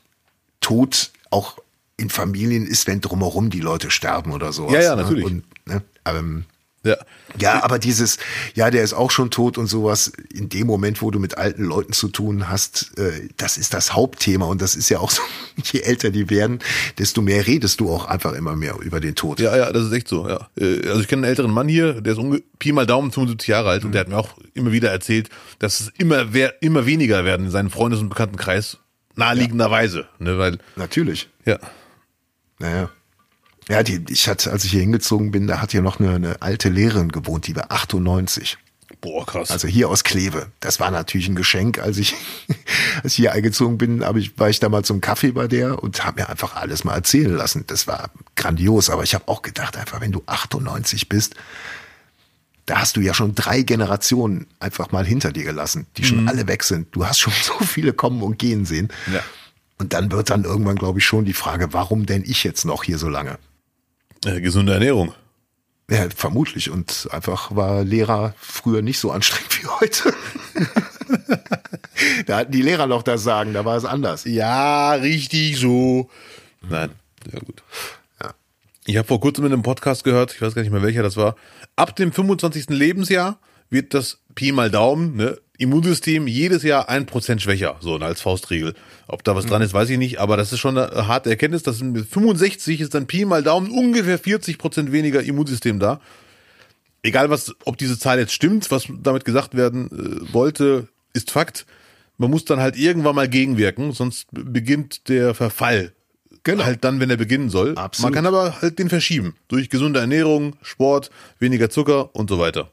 Tod auch in Familien ist, wenn drumherum die Leute sterben oder sowas?
Ja, ja,
ne?
natürlich.
Und, ne, ähm,
Ja.
Ja, aber dieses, ja, der ist auch schon tot und sowas, in dem Moment, wo du mit alten Leuten zu tun hast, äh, das ist das Hauptthema und das ist ja auch so, je älter die werden, desto mehr redest du auch einfach immer mehr über den Tod.
Ja, ja, das ist echt so, ja. Äh, Also ich kenne einen älteren Mann hier, der ist unge Pi mal Daumen 75 Jahre alt und der hat mir auch immer wieder erzählt, dass es immer, wer immer weniger werden in seinem Freundes- und Bekanntenkreis, naheliegenderweise, ne, weil,
Natürlich.
ja.
Naja. Ja, die, ich hatte, als ich hier hingezogen bin, da hat hier noch eine, eine alte Lehrerin gewohnt, die war 98.
Boah, krass.
Also hier aus Kleve. Das war natürlich ein Geschenk, als ich, als ich hier eingezogen bin, hab ich, war ich da mal zum Kaffee bei der und habe mir einfach alles mal erzählen lassen. Das war grandios, aber ich habe auch gedacht, einfach wenn du 98 bist, da hast du ja schon drei Generationen einfach mal hinter dir gelassen, die schon alle weg sind. Du hast schon so viele kommen und gehen sehen.
Ja.
Und dann wird dann irgendwann, glaube ich, schon die Frage, warum denn ich jetzt noch hier so lange?
Äh, gesunde Ernährung.
Ja, vermutlich. Und einfach war Lehrer früher nicht so anstrengend wie heute. da hatten die Lehrer noch das Sagen, da war es anders.
Ja, richtig so. Nein, ja gut.
Ja.
Ich habe vor kurzem in einem Podcast gehört, ich weiß gar nicht mehr welcher das war, ab dem 25. Lebensjahr wird das Pi mal Daumen, ne, Immunsystem jedes Jahr ein Prozent schwächer, so als Faustregel. Ob da was dran ist, weiß ich nicht, aber das ist schon eine harte Erkenntnis, dass mit 65 ist dann Pi mal Daumen ungefähr 40 Prozent weniger Immunsystem da. Egal was, ob diese Zahl jetzt stimmt, was damit gesagt werden äh, wollte, ist Fakt. Man muss dann halt irgendwann mal gegenwirken, sonst beginnt der Verfall.
Genau.
Halt dann, wenn er beginnen soll.
Absolut.
Man kann aber halt den verschieben. Durch gesunde Ernährung, Sport, weniger Zucker und so weiter.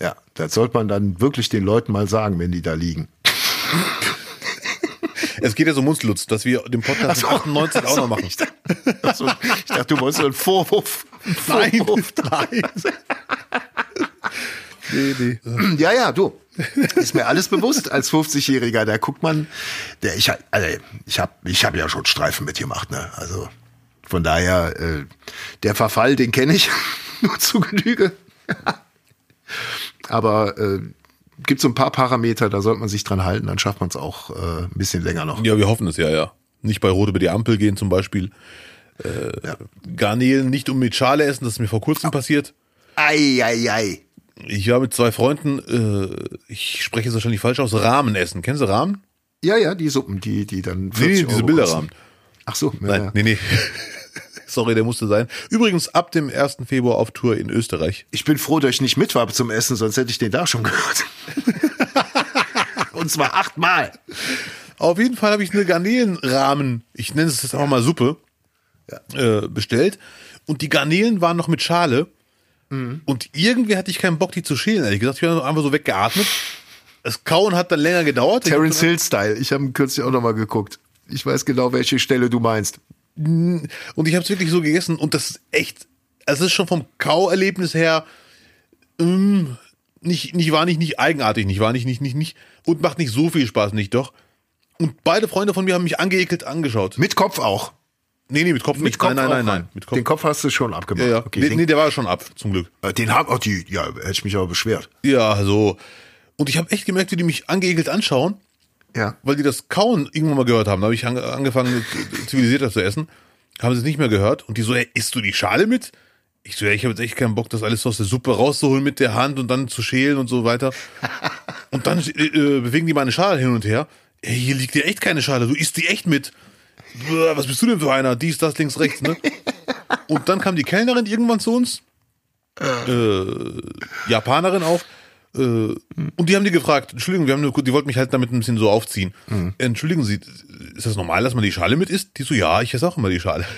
Ja, das sollte man dann wirklich den Leuten mal sagen, wenn die da liegen.
Es geht ja so um uns, Lutz, dass wir den Podcast mit 98 auch noch machen.
Ich dachte, also, ich dachte, du wolltest so einen Vorwurf.
Nein,
Vorwurf
nein. nee, nee.
Ja, ja, du. Ist mir alles bewusst als 50-Jähriger. Da guckt man, der ich, also ich habe ich hab ja schon Streifen mitgemacht, ne? Also von daher, äh, der Verfall, den kenne ich nur zu Genüge. Aber äh, gibt so ein paar Parameter, da sollte man sich dran halten, dann schafft man es auch äh, ein bisschen länger noch.
Ja, wir hoffen es ja, ja. Nicht bei Rot über die Ampel gehen zum Beispiel. Äh, Garnelen nicht um mit Schale essen, das ist mir vor kurzem passiert.
Ei, ei, ei.
Ich war mit zwei Freunden, äh, ich spreche es wahrscheinlich falsch aus, Rahmen essen. Kennst du Rahmen?
Ja, ja, die Suppen, die, die dann 40
Nee, diese Bilderrahmen.
Ach so, ja,
Nein,
ja.
nee, nee. Sorry, der musste sein. Übrigens ab dem 1. Februar auf Tour in Österreich.
Ich bin froh, dass ich nicht mit war zum Essen, sonst hätte ich den da schon gehört. Und zwar achtmal.
Auf jeden Fall habe ich eine Garnelenrahmen, ich nenne es jetzt auch mal Suppe, äh, bestellt. Und die Garnelen waren noch mit Schale.
Mhm.
Und irgendwie hatte ich keinen Bock, die zu schälen. Ehrlich gesagt, ich habe einfach so weggeatmet. Das Kauen hat dann länger gedauert.
Terence
dann-
Hill Style. Ich habe kürzlich auch noch mal geguckt. Ich weiß genau, welche Stelle du meinst.
Und ich habe es wirklich so gegessen und das ist echt, es ist schon vom Kauerlebnis her ähm, nicht, nicht, war nicht, nicht eigenartig, nicht, war nicht, nicht, nicht, nicht und macht nicht so viel Spaß, nicht doch. Und beide Freunde von mir haben mich angeekelt angeschaut.
Mit Kopf auch.
Nee, nee, mit Kopf nicht. nein, nein, nein,
rein.
nein, mit Kopf.
Den Kopf hast du schon abgemacht.
ja, ja.
Okay,
nee,
den,
nee, der war schon ab, zum Glück.
äh, den haben auch die, ja, hätte ich mich aber beschwert.
Ja, so. Und ich habe echt gemerkt, wie die mich angeekelt anschauen,
Ja.
weil die das Kauen irgendwann mal gehört haben. Da habe ich ange- angefangen, zivilisierter zu essen. Haben sie es nicht mehr gehört. Und die so, ey, isst du die Schale mit? Ich so, ja, ich habe jetzt echt keinen Bock, das alles aus der Suppe rauszuholen mit der Hand und dann zu schälen und so weiter. Und dann äh, äh, bewegen die meine Schale hin und her. Ey, hier liegt dir echt keine Schale, du isst die echt mit. Was bist du denn für einer? Dies, das, links, rechts, ne? Und dann kam die Kellnerin irgendwann zu uns. Äh, Japanerin auch. Äh, und die haben die gefragt, Entschuldigung, wir haben nur, die wollten mich halt damit ein bisschen so aufziehen. Entschuldigen Sie, ist das normal, dass man die Schale mit isst? Die so, ja, ich esse auch immer die Schale.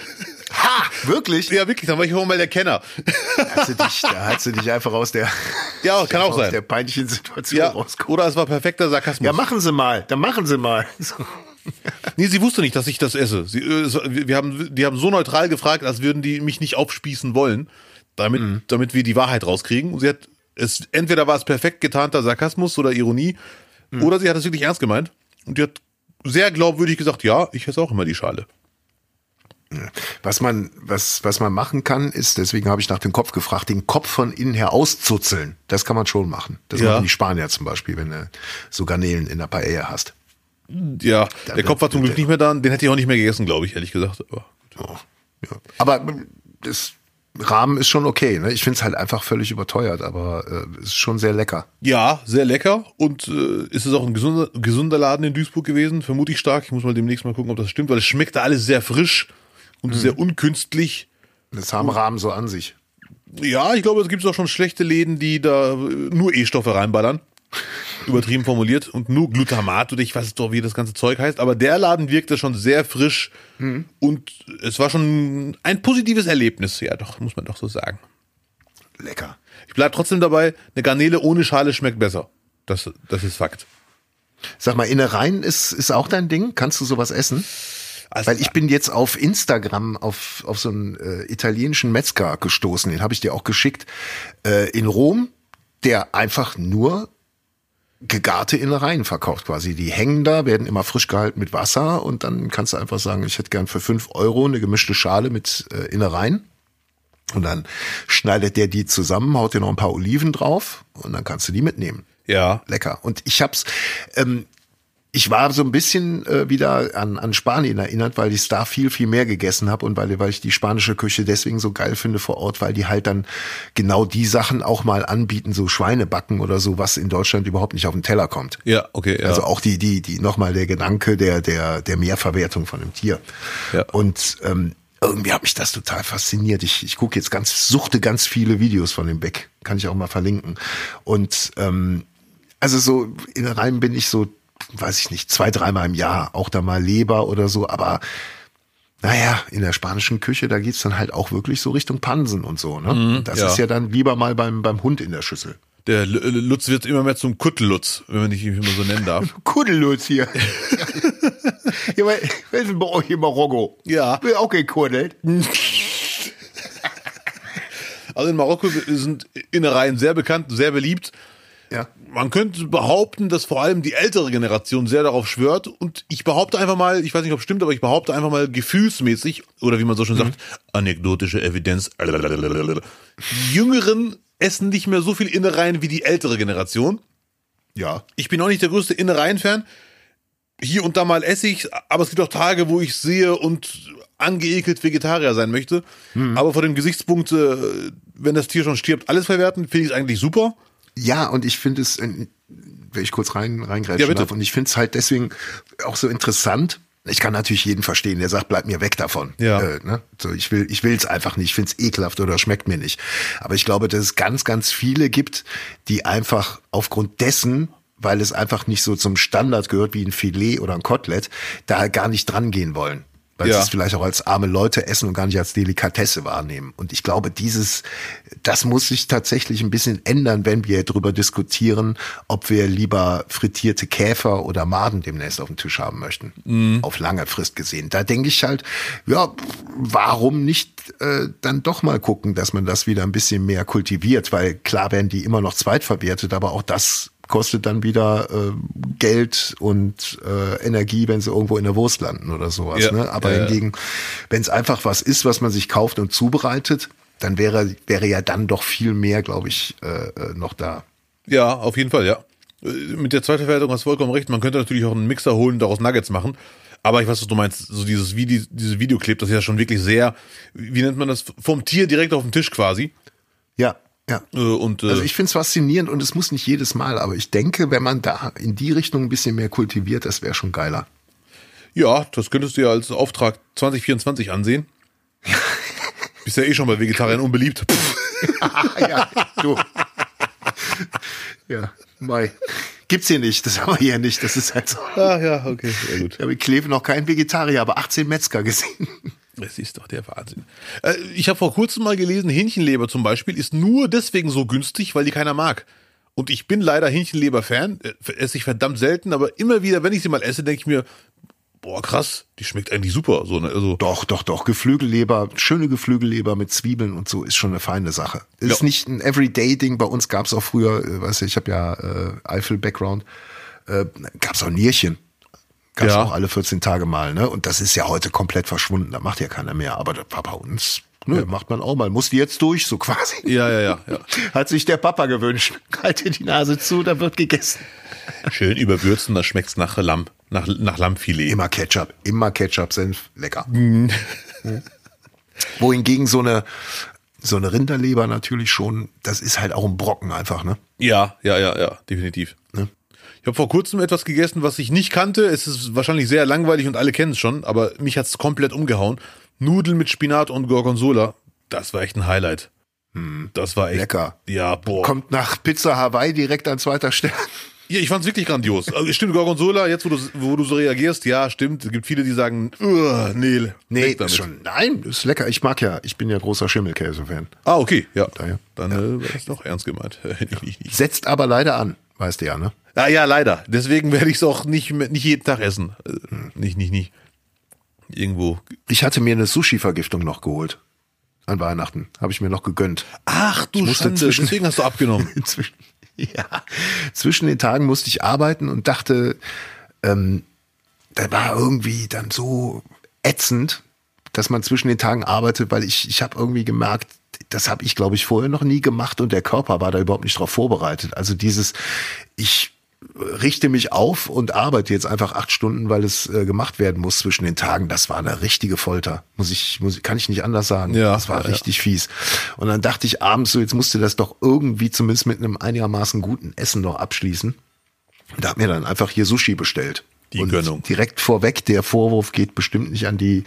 Ha! Wirklich?
ja, wirklich, dann war ich auch mal der Kenner.
Hast du dich, da hast du dich einfach aus der,
Ja, kann auch
aus
sein.
der peinlichen Situation
Ja,
rausgeholt.
oder es war perfekter Sarkasmus.
Ja, machen Sie mal. Dann machen Sie mal. So.
Nee, sie wusste nicht, dass ich das esse. Sie, äh, wir haben, die haben so neutral gefragt, als würden die mich nicht aufspießen wollen, damit,
Mhm.
damit wir die Wahrheit rauskriegen. Und sie hat es, entweder war es perfekt getarnter Sarkasmus oder Ironie,
Mhm.
oder sie hat es wirklich ernst gemeint. Und die hat sehr glaubwürdig gesagt, ja, ich esse auch immer die Schale.
Was man, was, was man machen kann, ist, deswegen habe ich nach dem Kopf gefragt, den Kopf von innen her auszuzeln. Das kann man schon machen. Das
Ja.
machen die Spanier zum Beispiel, wenn du so Garnelen in der Paella hast.
Ja, der
wird-
Kopf war zum Glück
der-
nicht mehr da. Den hätte ich auch nicht mehr gegessen, glaube ich, ehrlich gesagt. Aber
Ja. Ja. Aber das Rahmen ist schon okay. Ne? Ich finde es halt einfach völlig überteuert, aber äh, ist schon sehr lecker.
Ja, sehr lecker. Und äh, ist es auch ein gesunder, gesunder Laden in Duisburg gewesen? Vermute ich stark. Ich muss mal demnächst mal gucken, ob das stimmt, weil es schmeckt da alles sehr frisch und mhm. sehr unkünstlich.
Das haben Rahmen so an sich.
Ja, ich glaube, es gibt auch schon schlechte Läden, die da nur E-Stoffe reinballern. Übertrieben formuliert und nur Glutamat oder ich weiß doch, wie das ganze Zeug heißt. Aber der Laden wirkte schon sehr frisch mhm. und es war schon ein positives Erlebnis. Ja, doch, muss man doch so sagen.
Lecker.
Ich bleib trotzdem dabei, eine Garnele ohne Schale schmeckt besser. Das, das ist Fakt.
Sag mal, Innereien ist, ist auch dein Ding? Kannst du sowas essen? Also, Weil ich bin jetzt auf Instagram auf, auf so einen äh, italienischen Metzger gestoßen, den habe ich dir auch geschickt, äh, in Rom, der einfach nur gegarte Innereien verkauft quasi. Die hängen da, werden immer frisch gehalten mit Wasser und dann kannst du einfach sagen, ich hätte gern für fünf Euro eine gemischte Schale mit äh, Innereien. Und dann schneidet der die zusammen, haut dir noch ein paar Oliven drauf und dann kannst du die mitnehmen.
Ja.
Lecker. Und ich hab's, ähm, ich war so ein bisschen äh, wieder an, an Spanien erinnert, weil ich da viel, viel mehr gegessen habe und weil, weil ich die spanische Küche deswegen so geil finde vor Ort, weil die halt dann genau die Sachen auch mal anbieten, so Schweinebacken oder so, was in Deutschland überhaupt nicht auf den Teller kommt.
Ja, okay. Ja.
Also auch die, die, die nochmal der Gedanke der, der, der Mehrverwertung von dem Tier. Ja. Und ähm, irgendwie hat mich das total fasziniert. Ich, ich gucke jetzt ganz, suchte ganz viele Videos von dem Beck. Kann ich auch mal verlinken. Und ähm, also so in Reim bin ich so weiß ich nicht, zwei, dreimal im Jahr, auch da mal Leber oder so, aber naja, in der spanischen Küche, da geht's dann halt auch wirklich so Richtung Pansen und so. Ne? Mm, das ja. ist ja dann lieber mal beim, beim Hund in der Schüssel.
Der Lutz wird immer mehr zum Kuttellutz, wenn man dich immer so nennen darf.
Kuddellutz hier. ja, wer ist denn bei euch in Marokko?
Ja.
Will auch gekuddelt.
Also in Marokko sind Innereien sehr bekannt, sehr beliebt.
Ja.
Man könnte behaupten, dass vor allem die ältere Generation sehr darauf schwört und ich behaupte einfach mal, ich weiß nicht, ob es stimmt, aber ich behaupte einfach mal gefühlsmäßig oder wie man so schon mhm. sagt, anekdotische Evidenz. Die Jüngeren essen nicht mehr so viel Innereien wie die ältere Generation.
Ja.
Ich bin auch nicht der größte Innereien-Fan. Hier und da mal esse ich, aber es gibt auch Tage, wo ich sehe und angeekelt Vegetarier sein möchte. Mhm. Aber vor dem Gesichtspunkt, äh, wenn das Tier schon stirbt, alles verwerten, finde ich es eigentlich super.
Ja, und ich finde es, wenn ich kurz rein reingreifen ja, darf, und ich finde es halt deswegen auch so interessant. Ich kann natürlich jeden verstehen, der sagt, bleib mir weg davon.
Ja. Äh,
ne? So, ich will, ich will es einfach nicht, ich finde es ekelhaft oder schmeckt mir nicht. Aber ich glaube, dass es ganz, ganz viele gibt, die einfach aufgrund dessen weil es einfach nicht so zum Standard gehört wie ein Filet oder ein Kotelett, da gar nicht dran gehen wollen weil ja. sie es vielleicht auch als arme Leute essen und gar nicht als Delikatesse wahrnehmen. Und ich glaube, dieses, das muss sich tatsächlich ein bisschen ändern, wenn wir darüber diskutieren, ob wir lieber frittierte Käfer oder Maden demnächst auf dem Tisch haben möchten. Mhm. Auf lange Frist gesehen. Da denke ich halt, ja, warum nicht äh, dann doch mal gucken, dass man das wieder ein bisschen mehr kultiviert, weil klar werden die immer noch zweitverwertet, aber auch das kostet dann wieder äh, Geld und äh, Energie, wenn sie irgendwo in der Wurst landen oder sowas. Ja, ne? Aber ja, hingegen, wenn es einfach was ist, was man sich kauft und zubereitet, dann wäre, wäre ja dann doch viel mehr, glaube ich, äh, äh, noch da.
Ja, auf jeden Fall, ja. Äh, mit der Zweitverwertung hast du vollkommen recht. Man könnte natürlich auch einen Mixer holen, daraus Nuggets machen. Aber ich weiß, was du meinst. So dieses Video, diese Videoclip, das ist ja schon wirklich sehr, wie nennt man das, vom Tier direkt auf dem Tisch quasi.
Ja.
Äh, und,
äh, also ich finde es faszinierend und es muss nicht jedes Mal, aber ich denke, wenn man da in die Richtung ein bisschen mehr kultiviert, das wäre schon geiler.
Ja, das könntest du ja als Auftrag 2024 ansehen. Bist ja eh schon bei Vegetariern unbeliebt.
ja, du. Ja, Mai. Gibt's hier nicht, das haben wir hier nicht, das ist halt so.
Ah, ja, okay, sehr gut.
Ich habe Kleve noch keinen Vegetarier, aber 18 Metzger gesehen.
Das ist doch der Wahnsinn. Äh, ich habe vor kurzem mal gelesen, Hähnchenleber zum Beispiel ist nur deswegen so günstig, weil die keiner mag. Und ich bin leider Hähnchenleber-Fan, äh, esse ich verdammt selten, aber immer wieder, wenn ich sie mal esse, denke ich mir, boah, krass, die schmeckt eigentlich super. So, ne? also
doch, doch, doch. Geflügelleber, schöne Geflügelleber mit Zwiebeln und so ist schon eine feine Sache. Ist ja. nicht ein Everyday-Ding. Bei uns gab's auch früher, äh, weißt du, ich habe ja äh, Eifel-Background, äh, gab's auch Nierchen. Gab's ja. auch alle 14 Tage mal, ne? Und das ist ja heute komplett verschwunden. Da macht ja keiner mehr. Aber das war bei uns Nö, ja. macht man auch mal. Muss die jetzt durch, so quasi.
Ja, ja, ja, ja.
Hat sich der Papa gewünscht. Halte die Nase zu, da wird gegessen.
Schön überwürzen, da schmeckt's nach Lamm, nach, nach Lammfilet.
Immer Ketchup, immer Ketchup, Senf, lecker. Mhm. Wohingegen so eine, So eine Rinderleber natürlich schon, das ist halt auch ein Brocken einfach, ne?
Ja, ja, ja, ja, definitiv.
Ne?
Ich habe vor kurzem etwas gegessen, was ich nicht kannte. Es ist wahrscheinlich sehr langweilig und alle kennen es schon, aber mich hat's komplett umgehauen. Nudeln mit Spinat und Gorgonzola. Das war echt ein Highlight. Das war echt
Lecker.
Ja, boah.
Kommt nach Pizza Hawaii direkt an zweiter Stelle.
Ja, ich fand's wirklich grandios. Also, stimmt, Gorgonzola, jetzt wo du, wo du so reagierst, ja, stimmt. Es gibt viele, die sagen, "Uah, nee,
Nee, ist schon, nein, ist lecker. Ich mag ja, ich bin ja großer Schimmelkäse-Fan.
Ah, okay, ja.
Daher.
Dann äh, war das doch ernst gemeint.
Setzt aber leider an, weißt du ja, ne?
ah, ja, leider. Deswegen werde ich es auch nicht, nicht jeden Tag essen. Äh, Nicht, nicht, nicht. Irgendwo.
Ich hatte mir eine Sushi-Vergiftung noch geholt. An Weihnachten. Habe ich mir noch gegönnt.
Ach du Schande,
zwischen-
deswegen hast du abgenommen.
Zwischen, ja, zwischen den Tagen musste ich arbeiten und dachte, ähm, da war irgendwie dann so ätzend, dass man zwischen den Tagen arbeitet, weil ich, ich habe irgendwie gemerkt, das habe ich, glaube ich, vorher noch nie gemacht und der Körper war da überhaupt nicht drauf vorbereitet. Also dieses, ich richte mich auf und arbeite jetzt einfach acht Stunden, weil es äh, gemacht werden muss zwischen den Tagen. Das war eine richtige Folter. Muss ich, muss, kann ich nicht anders sagen.
Ja,
das war
ja, ja.
richtig fies. Und dann dachte ich abends so, jetzt musste das doch irgendwie zumindest mit einem einigermaßen guten Essen noch abschließen. Und da hab mir dann einfach hier Sushi bestellt.
Die
und
Gönnung.
direkt vorweg, der Vorwurf geht bestimmt nicht an die,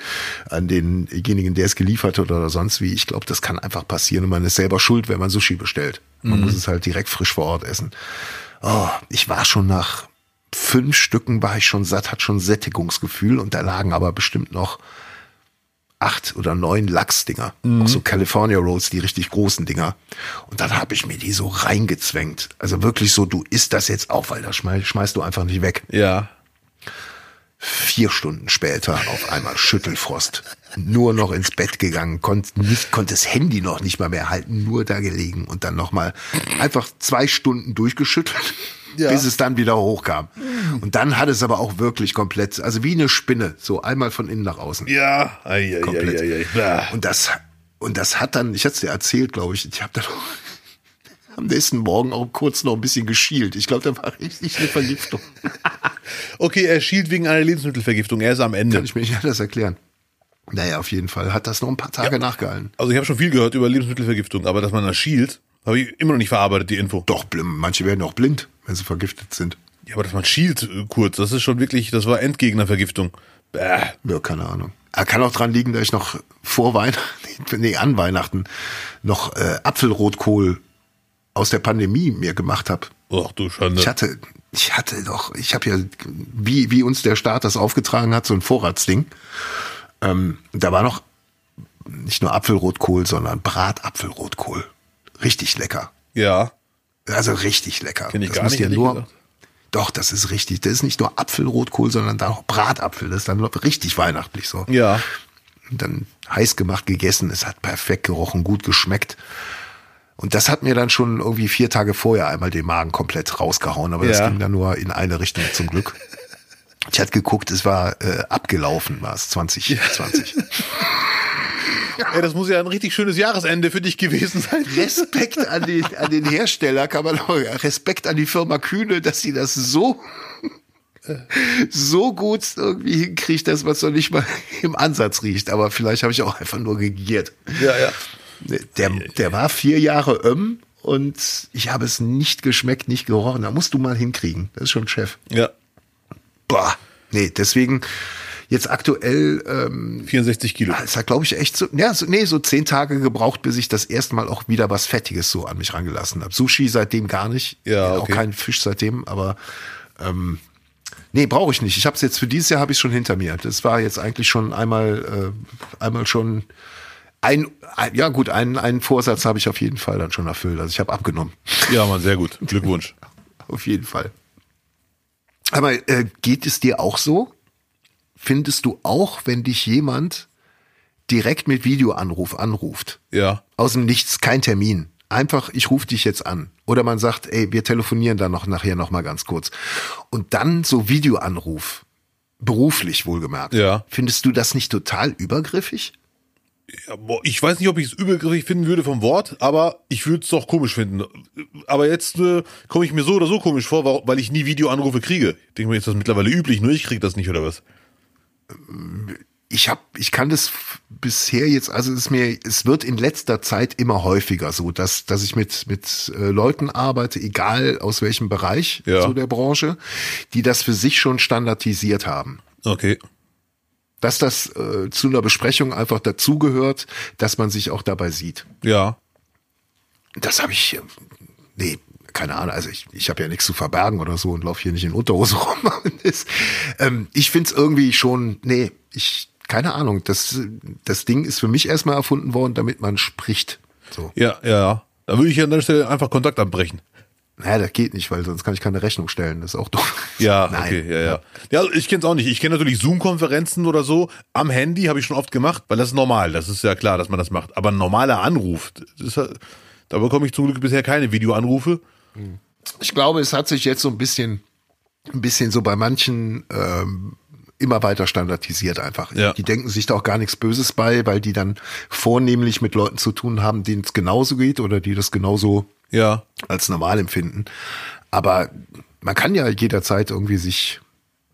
an denjenigen, der es geliefert hat oder sonst wie. Ich glaube, das kann einfach passieren und man ist selber schuld, wenn man Sushi bestellt. Man muss es halt direkt frisch vor Ort essen. Oh, ich war schon nach fünf Stücken war ich schon satt, hat schon Sättigungsgefühl und da lagen aber bestimmt noch acht oder neun Lachsdinger. Auch so California Rolls, die richtig großen Dinger. Und dann habe ich mir die so reingezwängt. Also wirklich so, du isst das jetzt auf, weil das schmeiß, schmeißt du einfach nicht weg.
Ja.
Vier Stunden später auf einmal Schüttelfrost. Nur noch ins Bett gegangen, konnte nicht, konnte das Handy noch nicht mal mehr halten, nur da gelegen und dann nochmal einfach zwei Stunden durchgeschüttelt,
Ja.
bis es dann wieder hochkam. Und dann hat es aber auch wirklich komplett, also wie eine Spinne, so einmal von innen nach außen.
Ja. Ei, ei,
Komplett.
ei, ei, ei.
Und das, und das hat dann, ich hatte es dir erzählt, glaube ich, ich habe dann am nächsten Morgen auch kurz noch ein bisschen geschielt. Ich glaube, da war richtig eine Vergiftung.
Okay, er schielt wegen einer Lebensmittelvergiftung. Er ist am Ende.
Kann ich mir nicht anders erklären. Naja, auf jeden Fall hat das noch ein paar Tage nachgehalten.
Also ich habe schon viel gehört über Lebensmittelvergiftung, aber dass man da schielt, habe ich immer noch nicht verarbeitet, die Info.
Doch, manche werden auch blind, wenn sie vergiftet sind.
Ja, aber dass man schielt äh, kurz, das ist schon wirklich, das war Endgegnervergiftung. Bäh.
Ja, keine Ahnung. Er kann auch dran liegen, dass ich noch vor Weihnachten, nee, an Weihnachten noch äh, Apfelrotkohl aus der Pandemie mir gemacht habe.
Ach du Schande.
Ich hatte, ich hatte doch, ich habe ja, wie, wie uns der Staat das aufgetragen hat, so ein Vorratsding. Ähm, da war noch nicht nur Apfelrotkohl, sondern Bratapfelrotkohl. Richtig lecker.
ja,
Also richtig lecker.
Kenn ich
das
gar nicht,
ja nur,
gesagt.
Doch, das ist richtig. Das ist nicht nur Apfelrotkohl, sondern da auch Bratapfel. Das ist dann richtig weihnachtlich so.
ja.
Und dann heiß gemacht gegessen. Es hat perfekt gerochen, gut geschmeckt. Und das hat mir dann schon irgendwie vier Tage vorher einmal den Magen komplett rausgehauen. Aber das
Ja.
ging dann nur in eine Richtung zum Glück. Ich hatte geguckt, es war äh, abgelaufen, war es 2020.
Ey, das muss ja ein richtig schönes Jahresende für dich gewesen sein.
Respekt an den, an den Hersteller, kann man auch, Respekt an die Firma Kühne, dass sie das so, so gut irgendwie hinkriegt, dass man es noch nicht mal im Ansatz riecht. Aber vielleicht habe ich auch einfach nur gegiert.
Ja, ja.
Der, der war vier Jahre ömm und ich habe es nicht geschmeckt, nicht gerochen. Da musst du mal hinkriegen. Das ist schon Chef.
Ja.
Boah. Nee, deswegen jetzt aktuell, ähm,
64 Kilo.
es hat, glaube ich, echt so, ja, so, nee, so zehn Tage gebraucht, bis ich das erste Mal auch wieder was Fettiges so an mich rangelassen habe. Sushi seitdem gar nicht.
Ja,
Auch
okay.
kein Fisch seitdem, aber ähm, nee, brauche ich nicht. Ich habe es jetzt für dieses Jahr habe ich schon hinter mir. Das war jetzt eigentlich schon einmal, äh, einmal schon ein, ein ja gut, einen, einen Vorsatz habe ich auf jeden Fall dann schon erfüllt. Also ich habe abgenommen.
Ja, Mann, sehr gut. Glückwunsch.
Auf jeden Fall. Aber äh, geht es dir auch so? Findest du auch, wenn dich jemand direkt mit Videoanruf anruft,
Ja.
aus dem Nichts, kein Termin, einfach, ich rufe dich jetzt an. Oder man sagt, ey, wir telefonieren dann noch nachher noch mal ganz kurz. Und dann so Videoanruf, beruflich wohlgemerkt.
Ja.
Findest du das nicht total übergriffig?
Ich weiß nicht, ob ich es übergriffig finden würde vom Wort, aber ich würde es doch komisch finden. Aber jetzt äh, komme ich mir so oder so komisch vor, weil ich nie Videoanrufe kriege. Ich denke mir, ist das mittlerweile üblich, nur ich kriege das nicht oder was?
ich habe, ich kann das bisher jetzt, also es ist mir, es wird in letzter Zeit immer häufiger so, dass dass ich mit mit äh, Leuten arbeite, egal aus welchem Bereich
Ja.
so der Branche, die das für sich schon standardisiert haben.
Okay.
Dass das äh, zu einer Besprechung einfach dazugehört, dass man sich auch dabei sieht.
Ja.
Das habe ich, äh, nee, keine Ahnung, also ich, ich habe ja nichts zu verbergen oder so und laufe hier nicht in Unterhose rum. ähm, ich find's irgendwie schon, nee, ich, keine Ahnung, das, das Ding ist für mich erstmal erfunden worden, damit man spricht. So.
Ja, ja. Da würde ich an der Stelle einfach Kontakt abbrechen.
Naja, das geht nicht, weil sonst kann ich keine Rechnung stellen. Das ist auch doof.
Ja,
Nein.
okay, ja, ja. Ja, ich kenne es auch nicht. Ich kenne natürlich Zoom-Konferenzen oder so. Am Handy habe ich schon oft gemacht, weil das ist normal. Das ist ja klar, dass man das macht. Aber ein normaler Anruf, ist, ja- da bekomme ich zum Glück bisher keine Videoanrufe.
Ich glaube, es hat sich jetzt so ein bisschen, ein bisschen so bei manchen ähm, immer weiter standardisiert einfach.
Ja.
Die denken sich da auch gar nichts Böses bei, weil die dann vornehmlich mit Leuten zu tun haben, denen es genauso geht oder die das genauso
Ja,
als normal empfinden. Aber man kann ja jederzeit irgendwie sich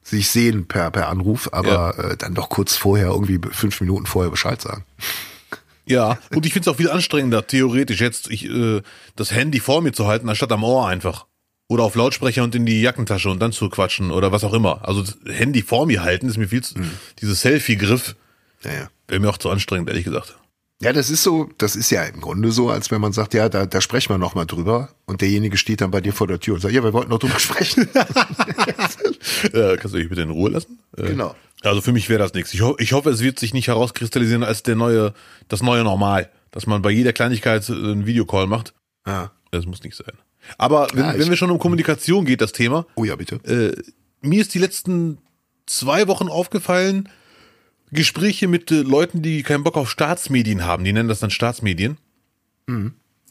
sich sehen per per Anruf, aber äh, dann doch kurz vorher irgendwie fünf Minuten vorher Bescheid sagen.
ja. Und ich finde es auch viel anstrengender, theoretisch jetzt ich, äh, das Handy vor mir zu halten, anstatt am Ohr einfach. Oder auf Lautsprecher und in die Jackentasche und dann zu quatschen oder was auch immer. Also das Handy vor mir halten ist mir viel zu, dieses Selfie-Griff
Ja, ja.
wäre mir auch zu anstrengend, ehrlich gesagt.
Ja, das ist so, das ist ja im Grunde so, als wenn man sagt, ja, da, da sprechen wir noch mal drüber und derjenige steht dann bei dir vor der Tür und sagt, ja, wir wollten noch drüber sprechen.
Äh, kannst du mich bitte in Ruhe lassen? Äh,
Genau.
Also für mich wäre das nichts. Ich, ho ich hoffe, es wird sich nicht herauskristallisieren als der neue, das neue Normal, dass man bei jeder Kleinigkeit äh, einen Videocall macht.
Ja.
Das muss nicht sein. Aber wenn,
Ja,
wenn wir schon um Kommunikation geht, das Thema,
Oh ja, bitte.
äh, mir ist die letzten zwei Wochen aufgefallen, Gespräche mit äh, Leuten, die keinen Bock auf Staatsmedien haben, die nennen das dann Staatsmedien.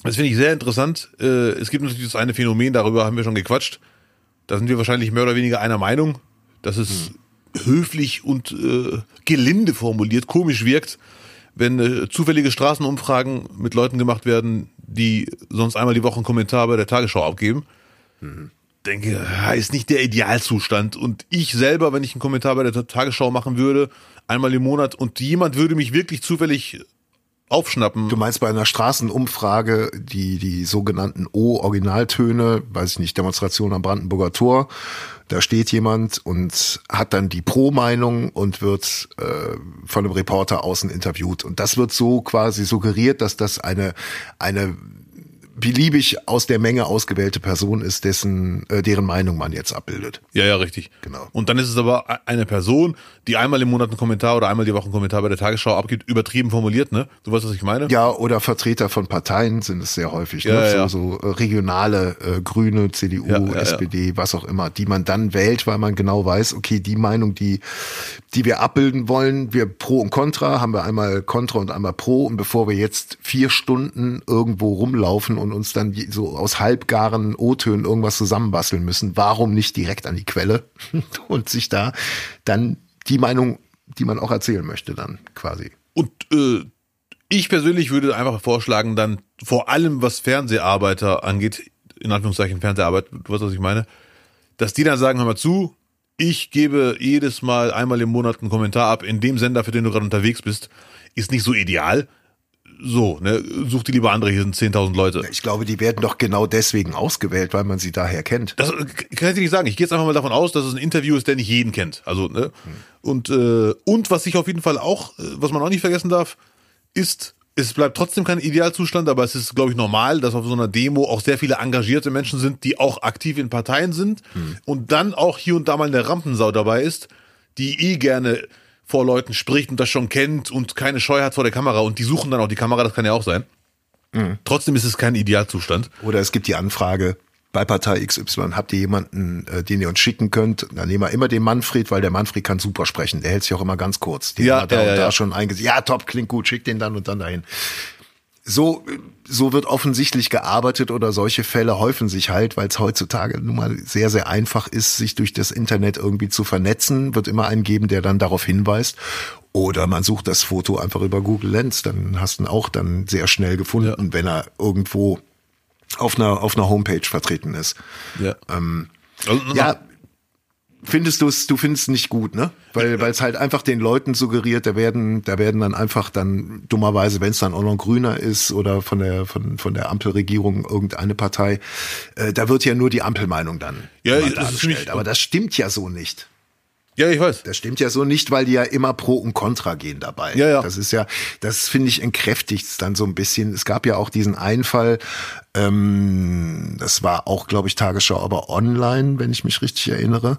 Das finde ich sehr interessant. Äh, es gibt natürlich das eine Phänomen, darüber haben wir schon gequatscht. Da sind wir wahrscheinlich mehr oder weniger einer Meinung, dass es höflich und äh, gelinde formuliert komisch wirkt, wenn äh, zufällige Straßenumfragen mit Leuten gemacht werden, die sonst einmal die Woche einen Kommentar bei der Tagesschau abgeben denke, ja, ist nicht der Idealzustand. Und ich selber, wenn ich einen Kommentar bei der Tagesschau machen würde, einmal im Monat und jemand würde mich wirklich zufällig aufschnappen.
Du meinst bei einer Straßenumfrage die, die sogenannten O-Originaltöne, weiß ich nicht, Demonstration am Brandenburger Tor, da steht jemand und hat dann die Pro-Meinung und wird äh, von einem Reporter außen interviewt. Und das wird so quasi suggeriert, dass das eine, eine beliebig aus der Menge ausgewählte Person ist, dessen, äh, deren Meinung man jetzt abbildet.
Ja, ja, richtig.
Genau.
Und dann ist es aber e- eine Person, die einmal im Monat einen Kommentar oder einmal die Woche einen Kommentar bei der Tagesschau abgibt, übertrieben formuliert, ne? Du weißt, was ich meine?
Ja, oder Vertreter von Parteien sind es sehr häufig.
Ja,
ne?
ja.
So, so äh, regionale äh, Grüne, CDU,
ja.
SPD, was auch immer, die man dann wählt, weil man genau weiß, okay, die Meinung, die, die wir abbilden wollen, wir Pro und Contra, haben wir einmal Contra und einmal Pro. Und bevor wir jetzt vier Stunden irgendwo rumlaufen und uns dann so aus halbgaren O-Tönen irgendwas zusammenbasteln müssen, warum nicht direkt an die Quelle und sich da dann die Meinung, die man auch erzählen möchte, dann quasi.
Und äh, ich persönlich würde einfach vorschlagen, dann vor allem was Fernseharbeiter angeht, in Anführungszeichen Fernseharbeit, du weißt, was ich meine, dass die dann sagen, hör mal zu, ich gebe jedes Mal einmal im Monat einen Kommentar ab in dem Sender, für den du gerade unterwegs bist, ist nicht so ideal. So, ne, such dir lieber andere, hier sind 10.000 Leute.
Ich glaube, die werden doch genau deswegen ausgewählt, weil man sie daher kennt.
Das äh, kann ich nicht sagen. Ich gehe jetzt einfach mal davon aus, dass es ein Interview ist, der nicht jeden kennt. Also, ne? Und, äh, und was ich auf jeden Fall auch, äh, was man auch nicht vergessen darf, ist, es bleibt trotzdem kein Idealzustand, aber es ist, glaube ich, normal, dass auf so einer Demo auch sehr viele engagierte Menschen sind, die auch aktiv in Parteien sind und dann auch hier und da mal eine Rampensau dabei ist, die eh gerne vor Leuten spricht und das schon kennt und keine Scheu hat vor der Kamera und die suchen dann auch die Kamera, das kann ja auch sein. Trotzdem ist es kein Idealzustand.
Oder es gibt die Anfrage bei Partei XY, habt ihr jemanden, äh, den ihr uns schicken könnt? Dann nehmen wir immer den Manfred, weil der Manfred kann super sprechen. Der hält sich auch immer ganz kurz. Den
Ja,
wir da
ja,
und
ja,
da
ja.
schon eingesetzt. Ja, top, klingt gut, schick den dann und dann dahin. So, so wird offensichtlich gearbeitet oder solche Fälle häufen sich halt, weil es heutzutage nun mal sehr, sehr einfach ist, sich durch das Internet irgendwie zu vernetzen. Wird immer einen geben, der dann darauf hinweist. Oder man sucht das Foto einfach über Google Lens, dann hast du ihn auch dann sehr schnell gefunden, wenn er irgendwo auf einer, auf einer Homepage vertreten ist.
Ja.
Ähm,
Also,
ja, findest du es, du findest es nicht gut, ne? Weil weil es halt einfach den Leuten suggeriert, da werden da werden dann einfach dann dummerweise, wenn es dann auch noch grüner ist oder von der von von der Ampelregierung irgendeine Partei, äh, da wird ja nur die Ampelmeinung dann
Ja, das ist
aber das stimmt ja so nicht.
Ja, ich weiß.
Das stimmt ja so nicht, weil die ja immer pro und contra gehen dabei.
Ja, ja.
Das ist ja, das finde ich entkräftigt es dann so ein bisschen. Es gab ja auch diesen Einfall, ähm, das war auch, glaube ich, Tagesschau, aber online, wenn ich mich richtig erinnere.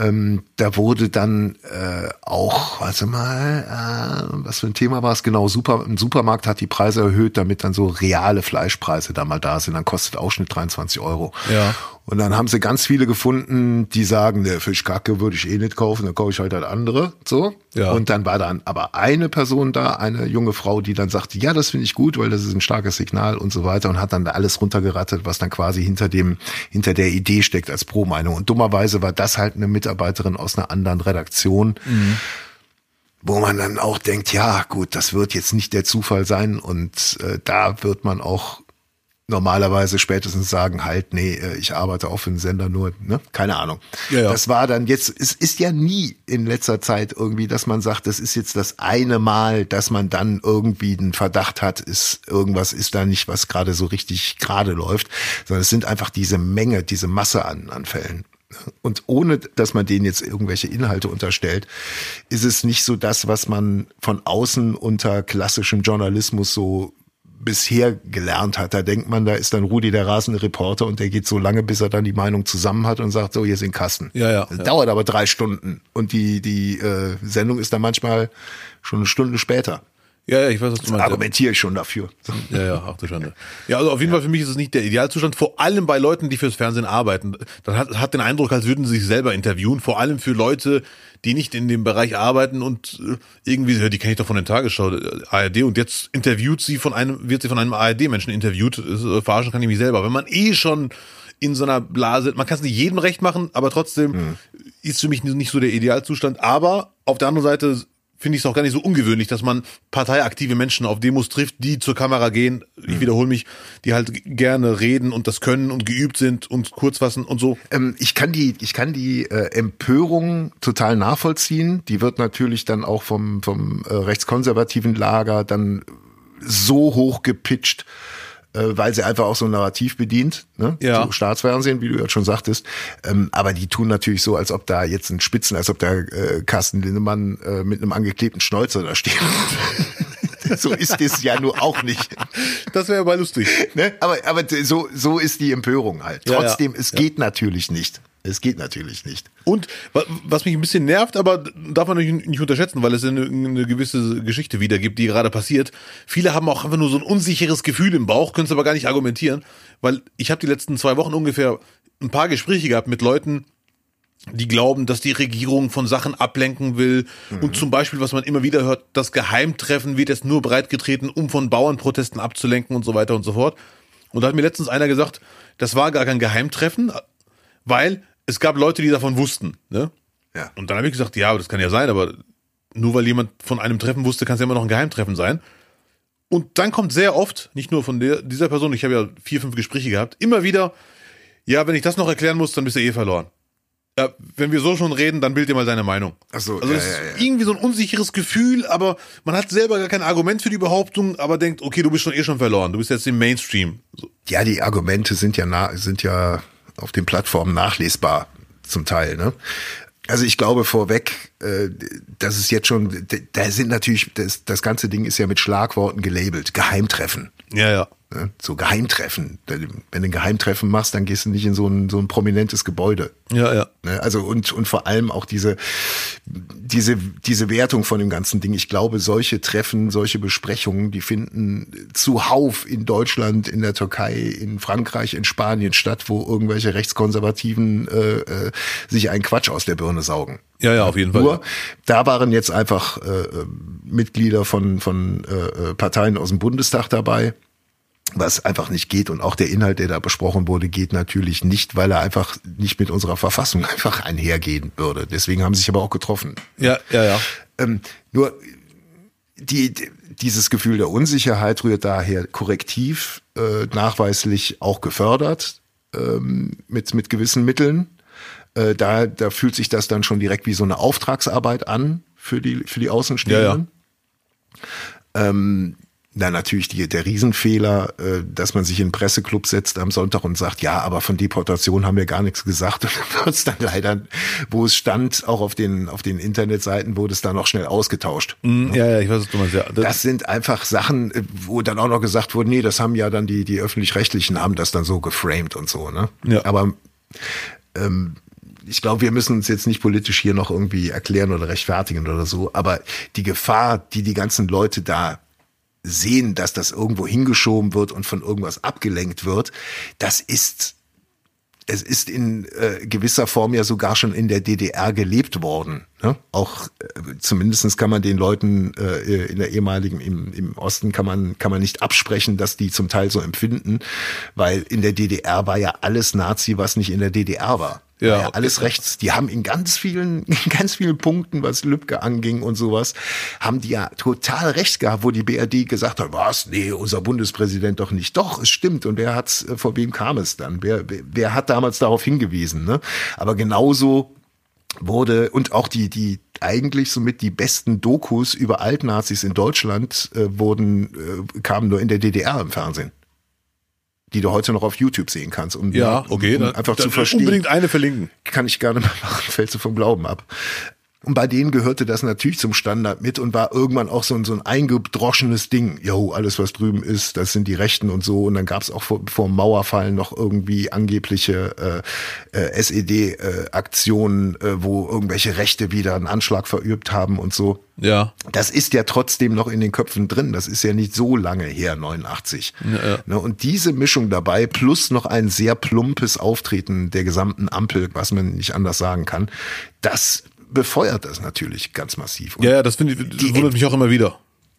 Ähm, da wurde dann äh, auch, warte mal, äh, was für ein Thema war es genau? Super, ein Supermarkt hat die Preise erhöht, damit dann so reale Fleischpreise da mal da sind. Dann kostet Ausschnitt 23 Euro.
Ja.
Und dann haben sie ganz viele gefunden, die sagen, ne, Fischkacke würde ich eh nicht kaufen, dann kaufe ich halt halt andere. So.
Ja.
Und dann war dann aber eine Person da, eine junge Frau, die dann sagte, ja, das finde ich gut, weil das ist ein starkes Signal und so weiter und hat dann da alles runtergerattet, was dann quasi hinter dem, hinter der Idee steckt als Pro-Meinung. Und dummerweise war das halt eine Mitarbeiterin aus einer anderen Redaktion. Wo man dann auch denkt, ja, gut, das wird jetzt nicht der Zufall sein und äh, da wird man auch normalerweise spätestens sagen, halt, nee, äh, ich arbeite auch für den Sender nur, ne? Keine Ahnung.
Ja, ja.
Das war dann jetzt, es ist ja nie in letzter Zeit irgendwie, dass man sagt, das ist jetzt das eine Mal, dass man dann irgendwie einen Verdacht hat, ist irgendwas ist da nicht, was gerade so richtig gerade läuft, sondern es sind einfach diese Menge, diese Masse an, an Fällen. Und ohne, dass man denen jetzt irgendwelche Inhalte unterstellt, ist es nicht so das, was man von außen unter klassischem Journalismus so bisher gelernt hat. Da denkt man, da ist dann Rudi der rasende Reporter und der geht so lange, bis er dann die Meinung zusammen hat und sagt, so, hier sind Kassen.
Ja, ja,
Das
ja.
Dauert aber drei Stunden. Und die, die äh, Sendung ist dann manchmal schon eine Stunde später.
Ja, ja, ich weiß, was du meinst.
Argumentiere ich schon dafür.
Ja, ja, ach du Schande. Ja, also auf jeden Fall für mich ist es nicht der Idealzustand, vor allem bei Leuten, die fürs Fernsehen arbeiten. Das hat, hat den Eindruck, als würden sie sich selber interviewen, vor allem für Leute, die nicht in dem Bereich arbeiten und äh, irgendwie, ja, die kenne ich doch von den Tagesschau, äh, ARD, und jetzt interviewt sie von einem, wird sie von einem ARD-Menschen interviewt. Das, äh, verarschen kann ich mich selber. Wenn man eh schon in so einer Blase, man kann es nicht jedem recht machen, aber trotzdem ist für mich nicht so der Idealzustand. Aber auf der anderen Seite finde ich es auch gar nicht so ungewöhnlich, dass man parteiaktive Menschen auf Demos trifft, die zur Kamera gehen, ich wiederhole mich, die halt gerne reden und das können und geübt sind und kurz fassen und so.
Ähm, ich kann die, ich kann die äh, Empörung total nachvollziehen. Die wird natürlich dann auch vom, vom äh, rechtskonservativen Lager dann so hoch gepitcht, weil sie einfach auch so ein Narrativ bedient, ne?
Ja.
so Staatsfernsehen, wie du ja schon sagtest. Ähm, aber die tun natürlich so, als ob da jetzt ein Spitzen, als ob da äh, Carsten Lindemann äh, mit einem angeklebten Schnäuzer da steht. so ist es ja nur auch nicht.
Das wäre aber lustig.
Ne? Aber, aber so, so ist die Empörung halt.
Ja,
Trotzdem,
ja.
es geht natürlich nicht. Es geht natürlich nicht.
Und wa- was mich ein bisschen nervt, aber darf man nicht, nicht unterschätzen, weil es eine, eine gewisse Geschichte wiedergibt, die gerade passiert. Viele haben auch einfach nur so ein unsicheres Gefühl im Bauch, können es aber gar nicht argumentieren, weil ich habe die letzten zwei Wochen ungefähr ein paar Gespräche gehabt mit Leuten, die glauben, dass die Regierung von Sachen ablenken will. Und zum Beispiel, was man immer wieder hört, das Geheimtreffen wird jetzt nur breitgetreten, um von Bauernprotesten abzulenken und so weiter und so fort. Und da hat mir letztens einer gesagt, das war gar kein Geheimtreffen, weil es gab Leute, die davon wussten. Ne?
Ja.
Und dann habe ich gesagt, ja, aber das kann ja sein, aber nur weil jemand von einem Treffen wusste, kann es ja immer noch ein Geheimtreffen sein. Und dann kommt sehr oft, nicht nur von der, dieser Person, ich habe ja vier, fünf Gespräche gehabt, immer wieder, ja, wenn ich das noch erklären muss, dann bist du eh verloren. Ja, wenn wir so schon reden, dann bild dir mal deine Meinung.
Ach so,
also
ja,
ist
ja.
irgendwie so ein unsicheres Gefühl, aber man hat selber gar kein Argument für die Behauptung, aber denkt, okay, du bist schon eh schon verloren, du bist jetzt im Mainstream. So.
Ja, die Argumente sind ja na, sind ja auf den Plattformen nachlesbar zum Teil. Ne? Also ich glaube vorweg, äh, das ist jetzt schon, da sind natürlich, das, das ganze Ding ist ja mit Schlagworten gelabelt. Geheimtreffen.
Ja, ja.
Ne? So Geheimtreffen. Wenn du ein Geheimtreffen machst, dann gehst du nicht in so ein, so ein prominentes Gebäude.
Ja, ja.
Ne, Also und, und vor allem auch diese, diese, diese Wertung von dem ganzen Ding. Ich glaube, solche Treffen, solche Besprechungen, die finden zuhauf in Deutschland, in der Türkei, in Frankreich, in Spanien statt, wo irgendwelche Rechtskonservativen äh, äh, sich einen Quatsch aus der Birne saugen.
Ja, ja, auf jeden Fall.
Nur, da waren jetzt einfach äh, äh, Mitglieder von, von äh, äh, Parteien aus dem Bundestag dabei, was einfach nicht geht. Und auch der Inhalt, der da besprochen wurde, geht natürlich nicht, weil er einfach nicht mit unserer Verfassung einfach einhergehen würde. Deswegen haben sie sich aber auch getroffen.
Ja, ja, ja.
Ähm, nur die, die, dieses Gefühl der Unsicherheit rührt daher korrektiv, äh, nachweislich auch gefördert ähm, mit, mit gewissen Mitteln. Äh, da, da fühlt sich das dann schon direkt wie so eine Auftragsarbeit an für die, für die Außenstehenden. Ja, ja. Ähm, na, natürlich die, der Riesenfehler, äh, dass man sich in Presseclub setzt am Sonntag und sagt, ja, aber von Deportation haben wir gar nichts gesagt. Und dann wird es dann leider, wo es stand, auch auf den, auf den Internetseiten, wurde es dann noch schnell ausgetauscht.
Mm, ja, ja, ich weiß, was du meinst. Ja,
das, das, sind einfach Sachen, äh, wo dann auch noch gesagt wurde, nee, das haben ja dann die, die Öffentlich-Rechtlichen haben das dann so geframed und so, ne? Ja. Aber ähm, ich glaube, wir müssen uns jetzt nicht politisch hier noch irgendwie erklären oder rechtfertigen oder so, aber die Gefahr, die die ganzen Leute da sehen, dass das irgendwo hingeschoben wird und von irgendwas abgelenkt wird, das ist es ist in äh, gewisser Form ja sogar schon in der DDR gelebt worden. Ne? Auch äh, zumindestens kann man den Leuten äh, in der ehemaligen im, im Osten kann man kann man nicht absprechen, dass die zum Teil so empfinden, weil in der DDR war ja alles Nazi, was nicht in der DDR war. Ja, ja alles rechts. Die haben in ganz vielen, in ganz vielen Punkten, was Lübcke anging und sowas, haben die ja total recht gehabt, wo die BRD gesagt hat, was? Nee, unser Bundespräsident doch nicht. Doch, es stimmt. Und wer hat's, äh, vor wem kam es dann? Wer, wer hat damals darauf hingewiesen? Ne? Aber genauso wurde und auch die die eigentlich somit die besten Dokus über Altnazis in Deutschland äh, wurden äh, kamen nur in der DDR im Fernsehen die du heute noch auf YouTube sehen kannst. Um,
ja, okay. Um,
um einfach zu verstehen.
Unbedingt eine verlinken.
Kann ich gerne mal machen, fällst du vom Glauben ab. Und bei denen gehörte das natürlich zum Standard mit und war irgendwann auch so ein, so ein eingedroschenes Ding. Jo, alles was drüben ist, das sind die Rechten und so. Und dann gab es auch vor, vor dem Mauerfall noch irgendwie angebliche äh, äh, SED-Aktionen, äh, äh, wo irgendwelche Rechte wieder einen Anschlag verübt haben und so.
Ja.
Das ist ja trotzdem noch in den Köpfen drin. Das ist ja nicht so lange her, 89. Ja, ja. Ne, und diese Mischung dabei, plus noch ein sehr plumpes Auftreten der gesamten Ampel, was man nicht anders sagen kann, das befeuert das natürlich ganz massiv.
Und ja, ja, das finde ich, das wundert mich auch immer wieder.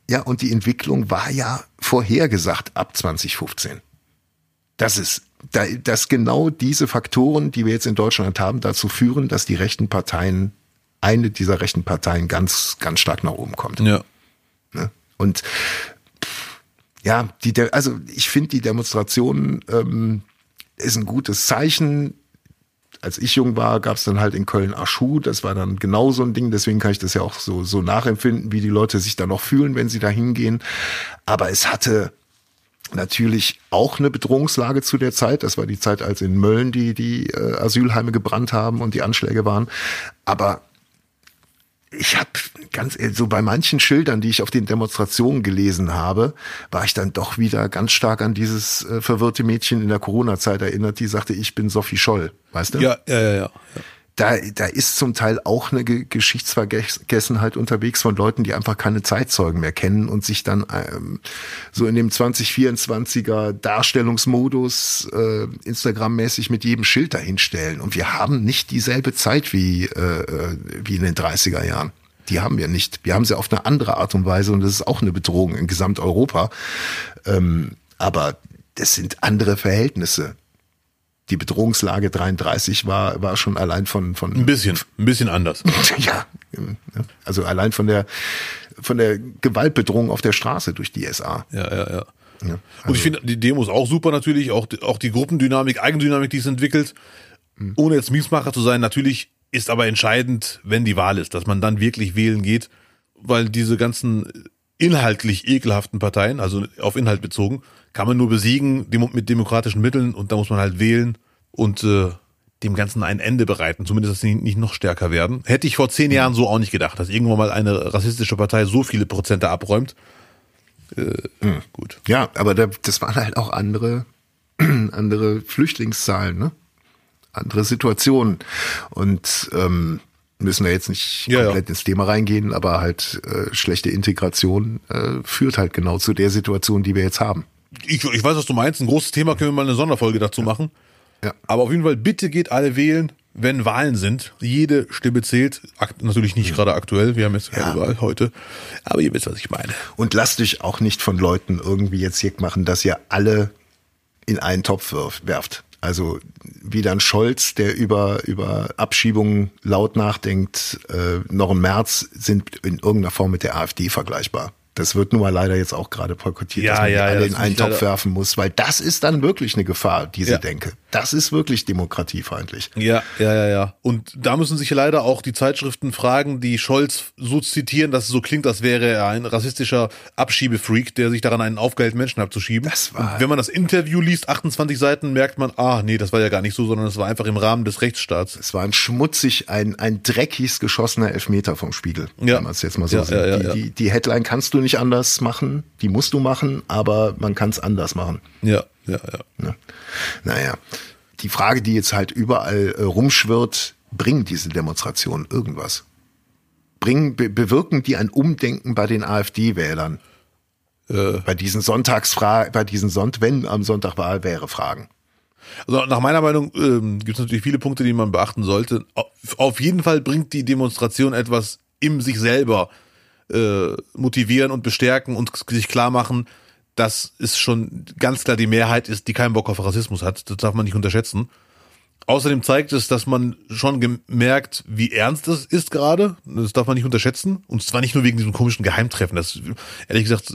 Ja, und die Entwicklung war ja vorhergesagt ab 2015. Das ist, dass genau diese Faktoren, die wir jetzt in Deutschland haben, dazu führen, dass die rechten Parteien, eine dieser rechten Parteien ganz, ganz stark nach oben kommt.
Ja.
Ne? Und ja, die, also ich finde die Demonstration ähm, ist ein gutes Zeichen als ich jung war, gab es dann halt in Köln Aschu. Das war dann genau so ein Ding. Deswegen kann ich das ja auch so, so nachempfinden, wie die Leute sich da noch fühlen, wenn sie da hingehen. Aber es hatte natürlich auch eine Bedrohungslage zu der Zeit. Das war die Zeit, als in Mölln die, die äh, Asylheime gebrannt haben und die Anschläge waren. Aber ich habe ganz so bei manchen Schildern, die ich auf den Demonstrationen gelesen habe, war ich dann doch wieder ganz stark an dieses äh, verwirrte Mädchen in der Corona-Zeit erinnert, die sagte, ich bin Sophie Scholl, weißt du?
Ja, ja, ja. ja.
Da, da ist zum Teil auch eine Geschichtsvergessenheit unterwegs von Leuten, die einfach keine Zeitzeugen mehr kennen und sich dann ähm, so in dem 2024er Darstellungsmodus äh, Instagram-mäßig mit jedem Schild dahinstellen. Und wir haben nicht dieselbe Zeit wie, äh, äh wie in den 30er Jahren die haben wir nicht. Wir haben sie auf eine andere Art und Weise und das ist auch eine Bedrohung in Gesamteuropa. Ähm, aber das sind andere Verhältnisse. Die Bedrohungslage 33 war, war schon allein von, von.
Ein bisschen, ein bisschen anders.
ja. Also allein von der, von der Gewaltbedrohung auf der Straße durch die SA.
Ja, ja, ja. ja also und ich finde die Demos auch super natürlich, auch, auch die Gruppendynamik, Eigendynamik, die es entwickelt. Mhm. Ohne jetzt Miesmacher zu sein, natürlich ist aber entscheidend, wenn die Wahl ist, dass man dann wirklich wählen geht, weil diese ganzen inhaltlich ekelhaften Parteien, also auf Inhalt bezogen, kann man nur besiegen mit demokratischen Mitteln und da muss man halt wählen und äh, dem Ganzen ein Ende bereiten, zumindest dass sie nicht noch stärker werden. Hätte ich vor zehn Jahren so auch nicht gedacht, dass irgendwann mal eine rassistische Partei so viele Prozente abräumt.
Äh, hm. Gut. Ja, aber da, das waren halt auch andere, andere Flüchtlingszahlen, ne? andere Situationen. Und ähm, müssen wir jetzt nicht ja, komplett ja. ins Thema reingehen, aber halt äh, schlechte Integration äh, führt halt genau zu der Situation, die wir jetzt haben.
Ich, ich weiß, was du meinst. Ein großes Thema können wir mal eine Sonderfolge dazu machen. Ja. Aber auf jeden Fall, bitte geht alle wählen, wenn Wahlen sind. Jede Stimme zählt. Natürlich nicht gerade aktuell. Wir haben jetzt keine ja. Wahl heute. Aber ihr wisst, was ich meine.
Und lasst euch auch nicht von Leuten irgendwie jetzt jeck machen, dass ihr alle in einen Topf werft. Also wie dann Scholz, der über, über Abschiebungen laut nachdenkt, äh, noch im März sind in irgendeiner Form mit der AfD vergleichbar. Das wird nun mal leider jetzt auch gerade boykottiert,
ja, dass man
ja,
alle
ja, in einen Topf werfen muss, weil das ist dann wirklich eine Gefahr, diese ja. Denke. Das ist wirklich demokratiefeindlich.
Ja, ja, ja, ja. Und da müssen sich leider auch die Zeitschriften fragen, die Scholz so zitieren, dass es so klingt, als wäre er ein rassistischer Abschiebefreak, der sich daran einen aufgehellten Menschen abzuschieben.
Das war-
Und wenn man das Interview liest, 28 Seiten, merkt man, ah, nee, das war ja gar nicht so, sondern es war einfach im Rahmen des Rechtsstaats.
Es war ein schmutzig, ein, ein dreckig geschossener Elfmeter vom Spiegel,
Ja.
wenn man es jetzt mal so
Ja,
sieht. die. Die, die Headline kannst du nicht anders machen, die musst du machen, aber man kann es anders machen.
Ja, ja, ja.
Ne? Naja, die Frage, die jetzt halt überall äh, rumschwirrt, bringen diese Demonstrationen irgendwas? Bringen, be bewirken die ein Umdenken bei den AfD-Wählern?
Äh.
Bei diesen Sonntagsfragen, bei diesen Sonnt, wenn am Sonntag Wahl wäre, Fragen.
Also nach meiner Meinung ähm, gibt es natürlich viele Punkte, die man beachten sollte. Auf, auf jeden Fall bringt die Demonstration etwas im sich selber äh, motivieren und bestärken und sich klar machen, dass es schon ganz klar die Mehrheit ist, die keinen Bock auf Rassismus hat. Das darf man nicht unterschätzen. Außerdem zeigt es, dass man schon gemerkt, wie ernst das ist gerade. Das darf man nicht unterschätzen. Und zwar nicht nur wegen diesem komischen Geheimtreffen. Das, ehrlich gesagt,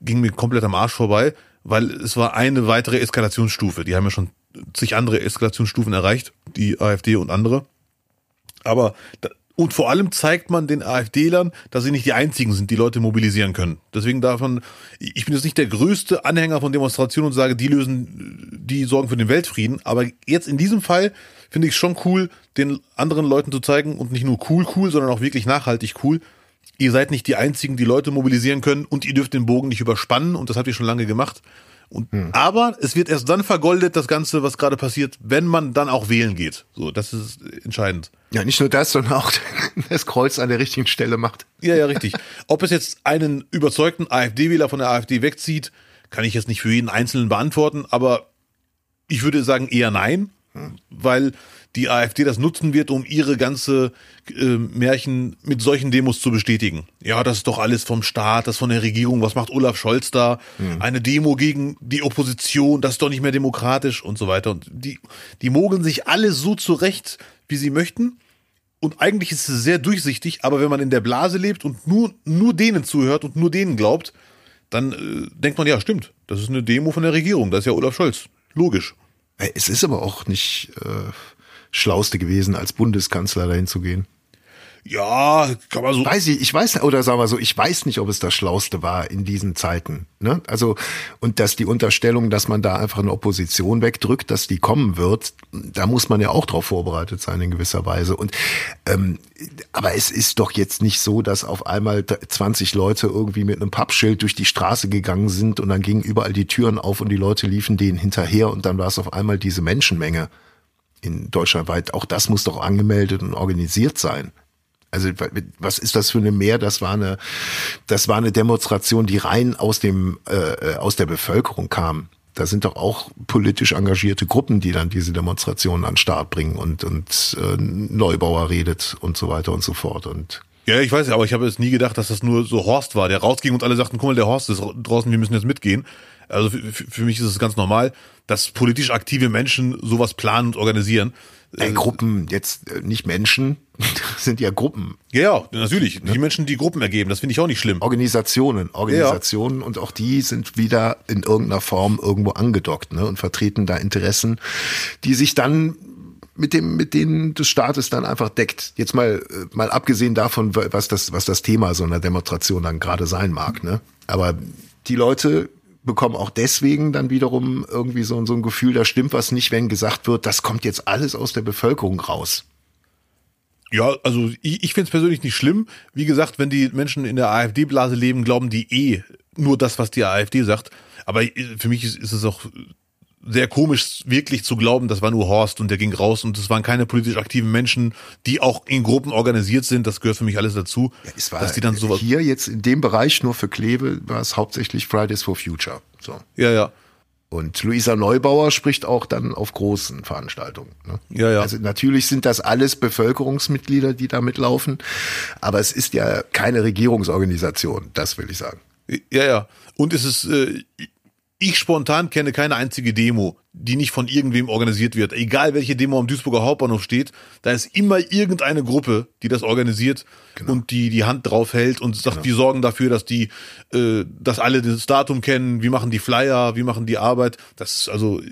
ging mir komplett am Arsch vorbei, weil es war eine weitere Eskalationsstufe. Die haben ja schon zig andere Eskalationsstufen erreicht, die AfD und andere. Aber und vor allem zeigt man den AfD-Lern, dass sie nicht die einzigen sind, die Leute mobilisieren können. Deswegen davon, ich bin jetzt nicht der größte Anhänger von Demonstrationen und sage, die lösen, die sorgen für den Weltfrieden. Aber jetzt in diesem Fall finde ich es schon cool, den anderen Leuten zu zeigen und nicht nur cool, cool, sondern auch wirklich nachhaltig cool. Ihr seid nicht die einzigen, die Leute mobilisieren können und ihr dürft den Bogen nicht überspannen und das habt ihr schon lange gemacht. Und, Aber es wird erst dann vergoldet, das Ganze, was gerade passiert, wenn man dann auch wählen geht. So, das ist entscheidend.
Ja, nicht nur das, sondern auch das Kreuz an der richtigen Stelle macht.
Ja, ja, richtig. Ob es jetzt einen überzeugten AfD-Wähler von der AfD wegzieht, kann ich jetzt nicht für jeden Einzelnen beantworten, aber ich würde sagen eher nein, weil die AfD das nutzen wird, um ihre ganze äh, Märchen mit solchen Demos zu bestätigen. Ja, das ist doch alles vom Staat, das von der Regierung. Was macht Olaf Scholz da? Eine Demo gegen die Opposition, das ist doch nicht mehr demokratisch und so weiter. Und die, die mogeln sich alle so zurecht, wie sie möchten. Und eigentlich ist es sehr durchsichtig, aber wenn man in der Blase lebt und nur, nur denen zuhört und nur denen glaubt, dann äh, denkt man, ja, stimmt, das ist eine Demo von der Regierung, das ist ja Olaf Scholz. Logisch.
Äh, Es ist aber auch nicht äh, Schlauste gewesen, als Bundeskanzler dahin zu gehen.
Ja, kann man so.
Weiß ich, ich weiß, oder sagen wir so, ich weiß nicht, ob es das Schlauste war in diesen Zeiten. Ne? Also, und dass die Unterstellung, dass man da einfach eine Opposition wegdrückt, dass die kommen wird, da muss man ja auch drauf vorbereitet sein in gewisser Weise. Und ähm, aber es ist doch jetzt nicht so, dass auf einmal 20 Leute irgendwie mit einem Pappschild durch die Straße gegangen sind und dann gingen überall die Türen auf und die Leute liefen denen hinterher und dann war es auf einmal diese Menschenmenge in Deutschland weit. Auch das muss doch angemeldet und organisiert sein. Also was ist das für eine Mehr? Das war eine, das war eine Demonstration, die rein aus dem äh, aus der Bevölkerung kam. Da sind doch auch politisch engagierte Gruppen, die dann diese Demonstrationen an den Start bringen und und äh, Neubauer redet und so weiter und so fort und
Ja, ich weiß ja, aber ich habe jetzt nie gedacht, dass das nur so Horst war, der rausging und alle sagten, guck mal, der Horst ist draußen, wir müssen jetzt mitgehen. Also für, für mich ist es ganz normal, dass politisch aktive Menschen sowas planen und organisieren.
Äh, Gruppen jetzt äh, nicht Menschen, das sind ja Gruppen,
Ja, ja, natürlich. Die Menschen, die Gruppen ergeben, das finde ich auch nicht schlimm.
Organisationen, Organisationen und auch die sind wieder in irgendeiner Form irgendwo angedockt ne, und vertreten da Interessen, die sich dann mit dem mit denen des Staates dann einfach deckt. Jetzt mal äh, mal abgesehen davon, was das was das Thema so einer Demonstration dann gerade sein mag, ne? Aber die Leute bekommen auch deswegen dann wiederum irgendwie so, so ein Gefühl, da stimmt was nicht, wenn gesagt wird, das kommt jetzt alles aus der Bevölkerung raus.
Ja, also ich, ich finde es persönlich nicht schlimm. Wie gesagt, wenn die Menschen in der AfD-Blase leben, glauben die eh nur das, was die AfD sagt. Aber für mich ist, ist es auch sehr komisch, wirklich zu glauben, das war nur Horst und der ging raus und es waren keine politisch aktiven Menschen, die auch in Gruppen organisiert sind. Das gehört für mich alles dazu.
Ja, es war
dass die dann sowas.
hier jetzt in dem Bereich nur für Kleve war es hauptsächlich Fridays for Future. So.
Ja, ja.
Und Luisa Neubauer spricht auch dann auf großen Veranstaltungen. Ne?
Ja, ja.
Also natürlich sind das alles Bevölkerungsmitglieder, die da mitlaufen, aber es ist ja keine Regierungsorganisation, das will ich sagen.
Ja, ja. Und es ist, äh, ich spontan kenne keine einzige Demo, die nicht von irgendwem organisiert wird. Egal welche Demo am Duisburger Hauptbahnhof steht, da ist immer irgendeine Gruppe, die das organisiert und die die Hand drauf hält und sagt, wir sorgen dafür, dass die, äh, dass alle das Datum kennen, wie machen die Flyer, wie machen die Arbeit. Das ist also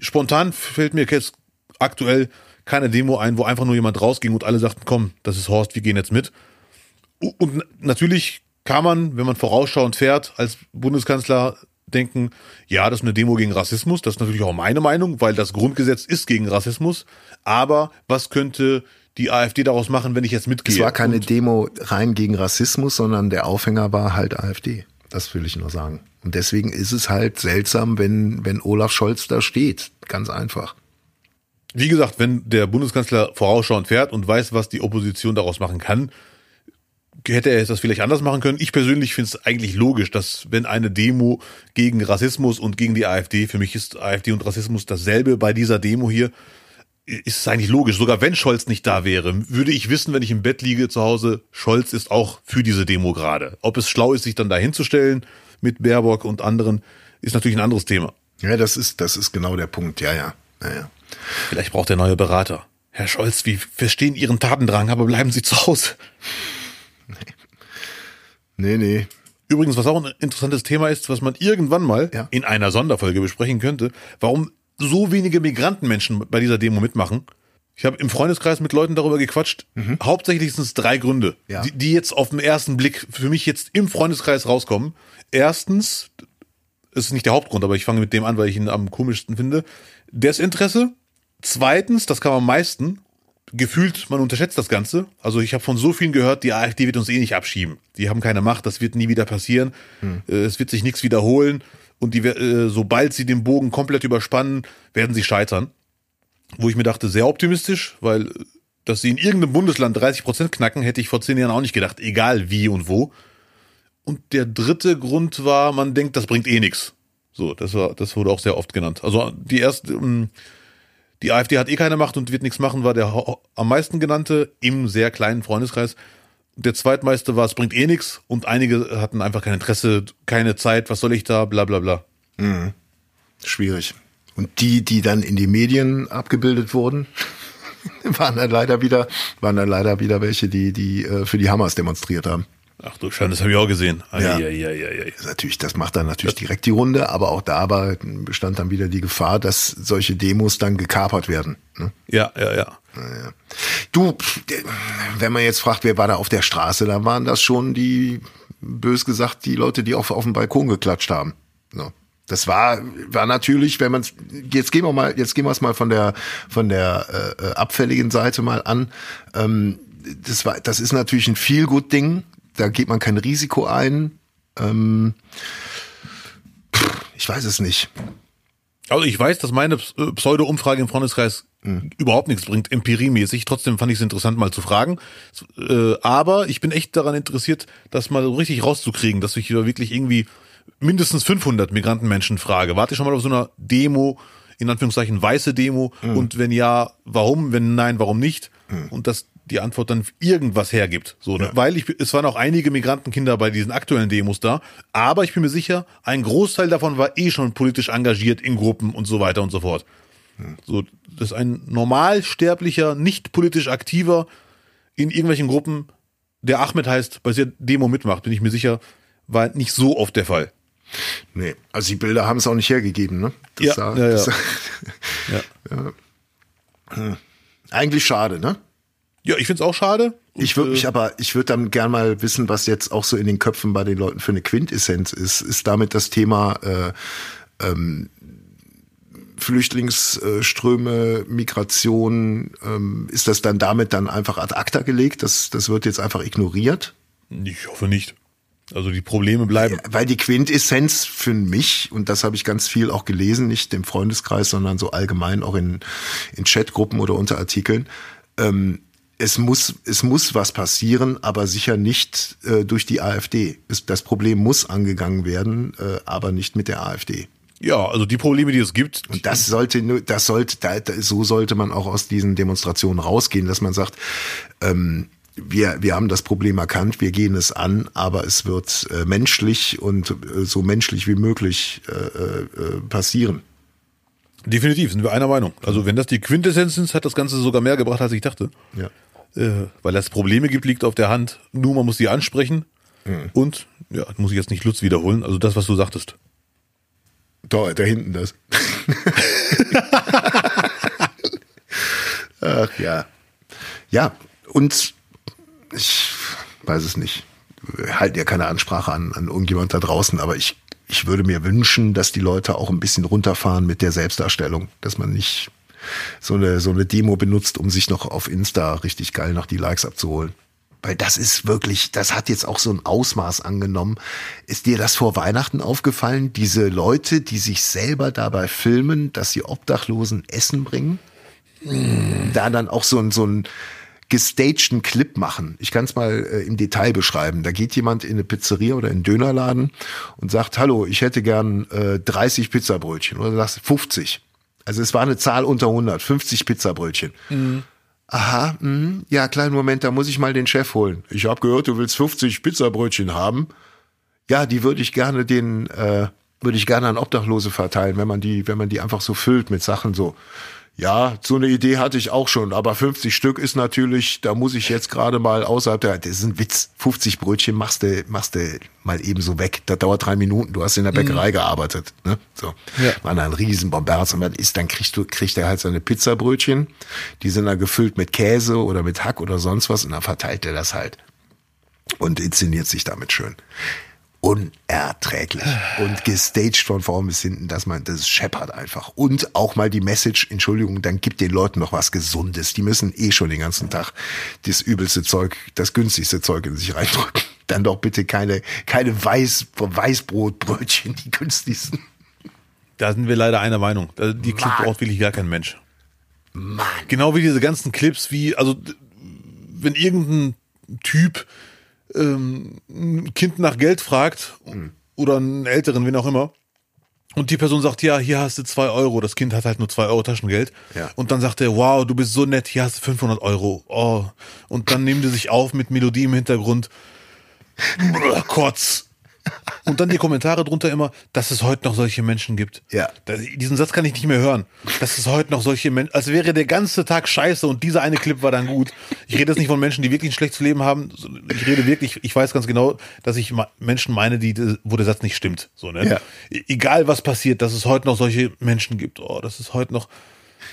spontan fällt mir jetzt aktuell keine Demo ein, wo einfach nur jemand rausging und alle sagten, komm, das ist Horst, wir gehen jetzt mit. Und natürlich kann man, wenn man vorausschauend fährt, als Bundeskanzler denken, ja, das ist eine Demo gegen Rassismus, das ist natürlich auch meine Meinung, weil das Grundgesetz ist gegen Rassismus, aber was könnte die AfD daraus machen, wenn ich jetzt mitgehe?
Es war keine
Und
Demo rein gegen Rassismus, sondern der Aufhänger war halt AfD. Das will ich nur sagen. Und deswegen ist es halt seltsam, wenn, wenn Olaf Scholz da steht. Ganz einfach.
Wie gesagt, wenn der Bundeskanzler vorausschauend fährt und weiß, was die Opposition daraus machen kann, hätte er das vielleicht anders machen können. Ich persönlich finde es eigentlich logisch, dass wenn eine Demo gegen Rassismus und gegen die AfD, für mich ist AfD und Rassismus dasselbe bei dieser Demo hier, ist es eigentlich logisch. Sogar wenn Scholz nicht da wäre, würde ich wissen, wenn ich im Bett liege zu Hause, Scholz ist auch für diese Demo gerade. Ob es schlau ist, sich dann da hinzustellen mit Baerbock und anderen, ist natürlich ein anderes Thema.
Ja, das ist, das ist genau der Punkt. Ja, ja. ja, ja.
Vielleicht braucht er neue Berater. Herr Scholz, wir verstehen Ihren Tatendrang, aber bleiben Sie zu Hause.
Nee, nee.
Übrigens, was auch ein interessantes Thema ist, was man irgendwann mal
Ja.
in einer Sonderfolge besprechen könnte, warum so wenige Migrantenmenschen bei dieser Demo mitmachen. Ich habe im Freundeskreis mit Leuten darüber gequatscht. Hauptsächlich sind es drei Gründe,
Mhm. Ja.
die, die jetzt auf den ersten Blick für mich jetzt im Freundeskreis rauskommen. Erstens, es ist nicht der Hauptgrund, aber ich fange mit dem an, weil ich ihn am komischsten finde. Desinteresse. Zweitens, das kam am meisten, gefühlt, man unterschätzt das Ganze. Also ich habe von so vielen gehört, die AfD wird uns eh nicht abschieben. Die haben keine Macht, das wird nie wieder passieren. Äh, Es wird sich nichts wiederholen. Und die, äh, sobald sie den Bogen komplett überspannen, werden sie scheitern. Wo ich mir dachte, sehr optimistisch, weil äh, dass sie in irgendeinem Bundesland 30 Prozent knacken, hätte ich vor zehn Jahren auch nicht gedacht, egal wie und wo. Und der dritte Grund war, man denkt, das bringt eh nichts. So, das war, das wurde auch sehr oft genannt. Also die erste, ähm, die AfD hat eh keine Macht und wird nichts machen, war der am meisten genannte im sehr kleinen Freundeskreis. Der zweitmeiste war, es bringt eh nichts und einige hatten einfach kein Interesse, keine Zeit, was soll ich da, bla bla bla.
Schwierig. Und die, die dann in die Medien abgebildet wurden, waren dann leider wieder, waren dann leider wieder welche, die, die äh, für die Hamas demonstriert haben.
Ach du Scheiße, das habe ich auch gesehen.
Ja.
Eieieiei.
Das ist natürlich, das macht dann natürlich direkt die Runde, aber auch da war, bestand dann wieder die Gefahr, dass solche Demos dann gekapert werden. Ne?
Ja, ja, ja.
Du, pff, wenn man jetzt fragt, wer war da auf der Straße, dann waren das schon die, bös gesagt, die Leute, die auf, auf dem Balkon geklatscht haben. So. Das war, war natürlich, wenn man jetzt gehen wir mal, jetzt gehen wir es mal von der von der äh, äh, abfälligen Seite mal an. Ähm, das war, das ist natürlich ein viel gut Ding. Da geht man kein Risiko ein. Ähm, ich weiß es nicht.
Also ich weiß, dass meine äh, Pseudo-Umfrage im Freundeskreis überhaupt nichts bringt, empiriemäßig. Trotzdem fand ich es interessant, mal zu fragen. Äh, aber ich bin echt daran interessiert, das mal so richtig rauszukriegen, dass ich hier wirklich irgendwie mindestens 500 Migrantenmenschen frage. Wart ihr schon mal auf so einer Demo, in Anführungszeichen weiße Demo? Und wenn ja, warum? Wenn nein, warum nicht? Und dass die Antwort dann irgendwas hergibt. So, ne? Weil ich, es waren auch einige Migrantenkinder bei diesen aktuellen Demos da, aber ich bin mir sicher, ein Großteil davon war eh schon politisch engagiert in Gruppen und so weiter und so fort. So, dass ein normalsterblicher, nicht politisch aktiver in irgendwelchen Gruppen, der Ahmed heißt, bei dieser Demo mitmacht, bin ich mir sicher, war nicht so oft der Fall.
Nee, also die Bilder haben es auch nicht hergegeben, ne? Das
Ja,
sah-
ja, ja.
das
Ja,
Eigentlich schade, ne?
Ja ich find's auch schade.
Ich würde mich
äh,
aber, ich würde dann gern mal wissen, was jetzt auch so in den Köpfen bei den Leuten für eine Quintessenz ist. Ist damit das Thema äh, ähm, Flüchtlingsströme, Migration, ähm, ist das dann damit dann einfach ad acta gelegt? Das, das wird jetzt einfach ignoriert?
Ich hoffe nicht. Also die Probleme bleiben.
Weil die Quintessenz für mich, und das habe ich ganz viel auch gelesen, nicht im Freundeskreis, sondern so allgemein auch in, in Chatgruppen oder unter Artikeln, ähm, es muss, es muss was passieren, aber sicher nicht äh, durch die AfD. Es, das Problem muss angegangen werden, äh, aber nicht mit der AfD.
Ja, also die Probleme, die es gibt.
Und das sollte, das sollte, so sollte man auch aus diesen Demonstrationen rausgehen, dass man sagt, ähm, wir, wir haben das Problem erkannt, wir gehen es an, aber es wird äh, menschlich und äh, so menschlich wie möglich äh, äh, passieren.
Definitiv, sind wir einer Meinung. Also wenn das die Quintessenz ist, hat das Ganze sogar mehr gebracht, als ich dachte.
Ja.
Äh, weil es Probleme gibt, liegt auf der Hand. Nur man muss sie ansprechen. Und, ja, muss ich jetzt nicht Lutz wiederholen, also das, was du sagtest.
Da, da hinten das. Ach ja. Ja, und ich weiß es nicht. Wir halten ja keine Ansprache an, an irgendjemand da draußen, aber ich, ich würde mir wünschen, dass die Leute auch ein bisschen runterfahren mit der Selbstdarstellung, dass man nicht so eine, so eine Demo benutzt, um sich noch auf Insta richtig geil noch die Likes abzuholen. Weil das ist wirklich, das hat jetzt auch so ein Ausmaß angenommen. Ist dir das vor Weihnachten aufgefallen? Diese Leute, die sich selber dabei filmen, dass sie Obdachlosen Essen bringen? Mm. Da dann auch so ein, so ein gestagten Clip machen. Ich kann es mal äh, im Detail beschreiben. Da geht jemand in eine Pizzeria oder in einen Dönerladen und sagt, hallo, ich hätte gern äh, 30 Pizzabrötchen. Oder sagst 50. Also es war eine Zahl unter 100, 50 Pizzabrötchen. Mhm. Aha, mh, ja, kleinen Moment, da muss ich mal den Chef holen. Ich habe gehört, du willst 50 Pizzabrötchen haben. Ja, die würde ich gerne den, äh, würde ich gerne an Obdachlose verteilen, wenn man die, wenn man die einfach so füllt mit Sachen so. Ja, so eine Idee hatte ich auch schon, aber 50 Stück ist natürlich, da muss ich jetzt gerade mal außerhalb der, das ist ein Witz, 50 Brötchen machst du, machst du mal eben so weg. Das dauert drei Minuten, du hast in der Bäckerei mhm. gearbeitet, ne? So. Ja. War ein riesen Bomberz und man isst, dann kriegst du, kriegt er halt seine Pizzabrötchen, die sind dann gefüllt mit Käse oder mit Hack oder sonst was und dann verteilt er das halt. Und inszeniert sich damit schön unerträglich und gestaged von vorn bis hinten, dass man das scheppert einfach und auch mal die Message, Entschuldigung, dann gibt den Leuten noch was Gesundes. Die müssen eh schon den ganzen Tag das übelste Zeug, das günstigste Zeug in sich reindrücken. Dann doch bitte keine keine Weiß, Weißbrotbrötchen, die günstigsten.
Da sind wir leider einer Meinung. Die Clip braucht wirklich gar kein Mensch. Mann. Genau wie diese ganzen Clips, wie also wenn irgendein Typ ähm, ein Kind nach Geld fragt mhm. oder einen Älteren, wen auch immer, und die Person sagt, ja, hier hast du zwei Euro. Das Kind hat halt nur zwei Euro Taschengeld. Ja. Und dann sagt er, wow, du bist so nett, hier hast du 500 Euro. Oh. Und dann nehmen die sich auf mit Melodie im Hintergrund. Kotz. Und dann die Kommentare drunter immer, dass es heute noch solche Menschen gibt.
Ja.
diesen Satz kann ich nicht mehr hören. Dass es heute noch solche Menschen, als wäre der ganze Tag scheiße und dieser eine Clip war dann gut. Ich rede jetzt nicht von Menschen, die wirklich ein schlechtes Leben haben. Ich rede wirklich, ich weiß ganz genau, dass ich Menschen meine, die, wo der Satz nicht stimmt. So, ne? Ja. E-, egal was passiert, dass es heute noch solche Menschen gibt. Oh, das ist heute noch.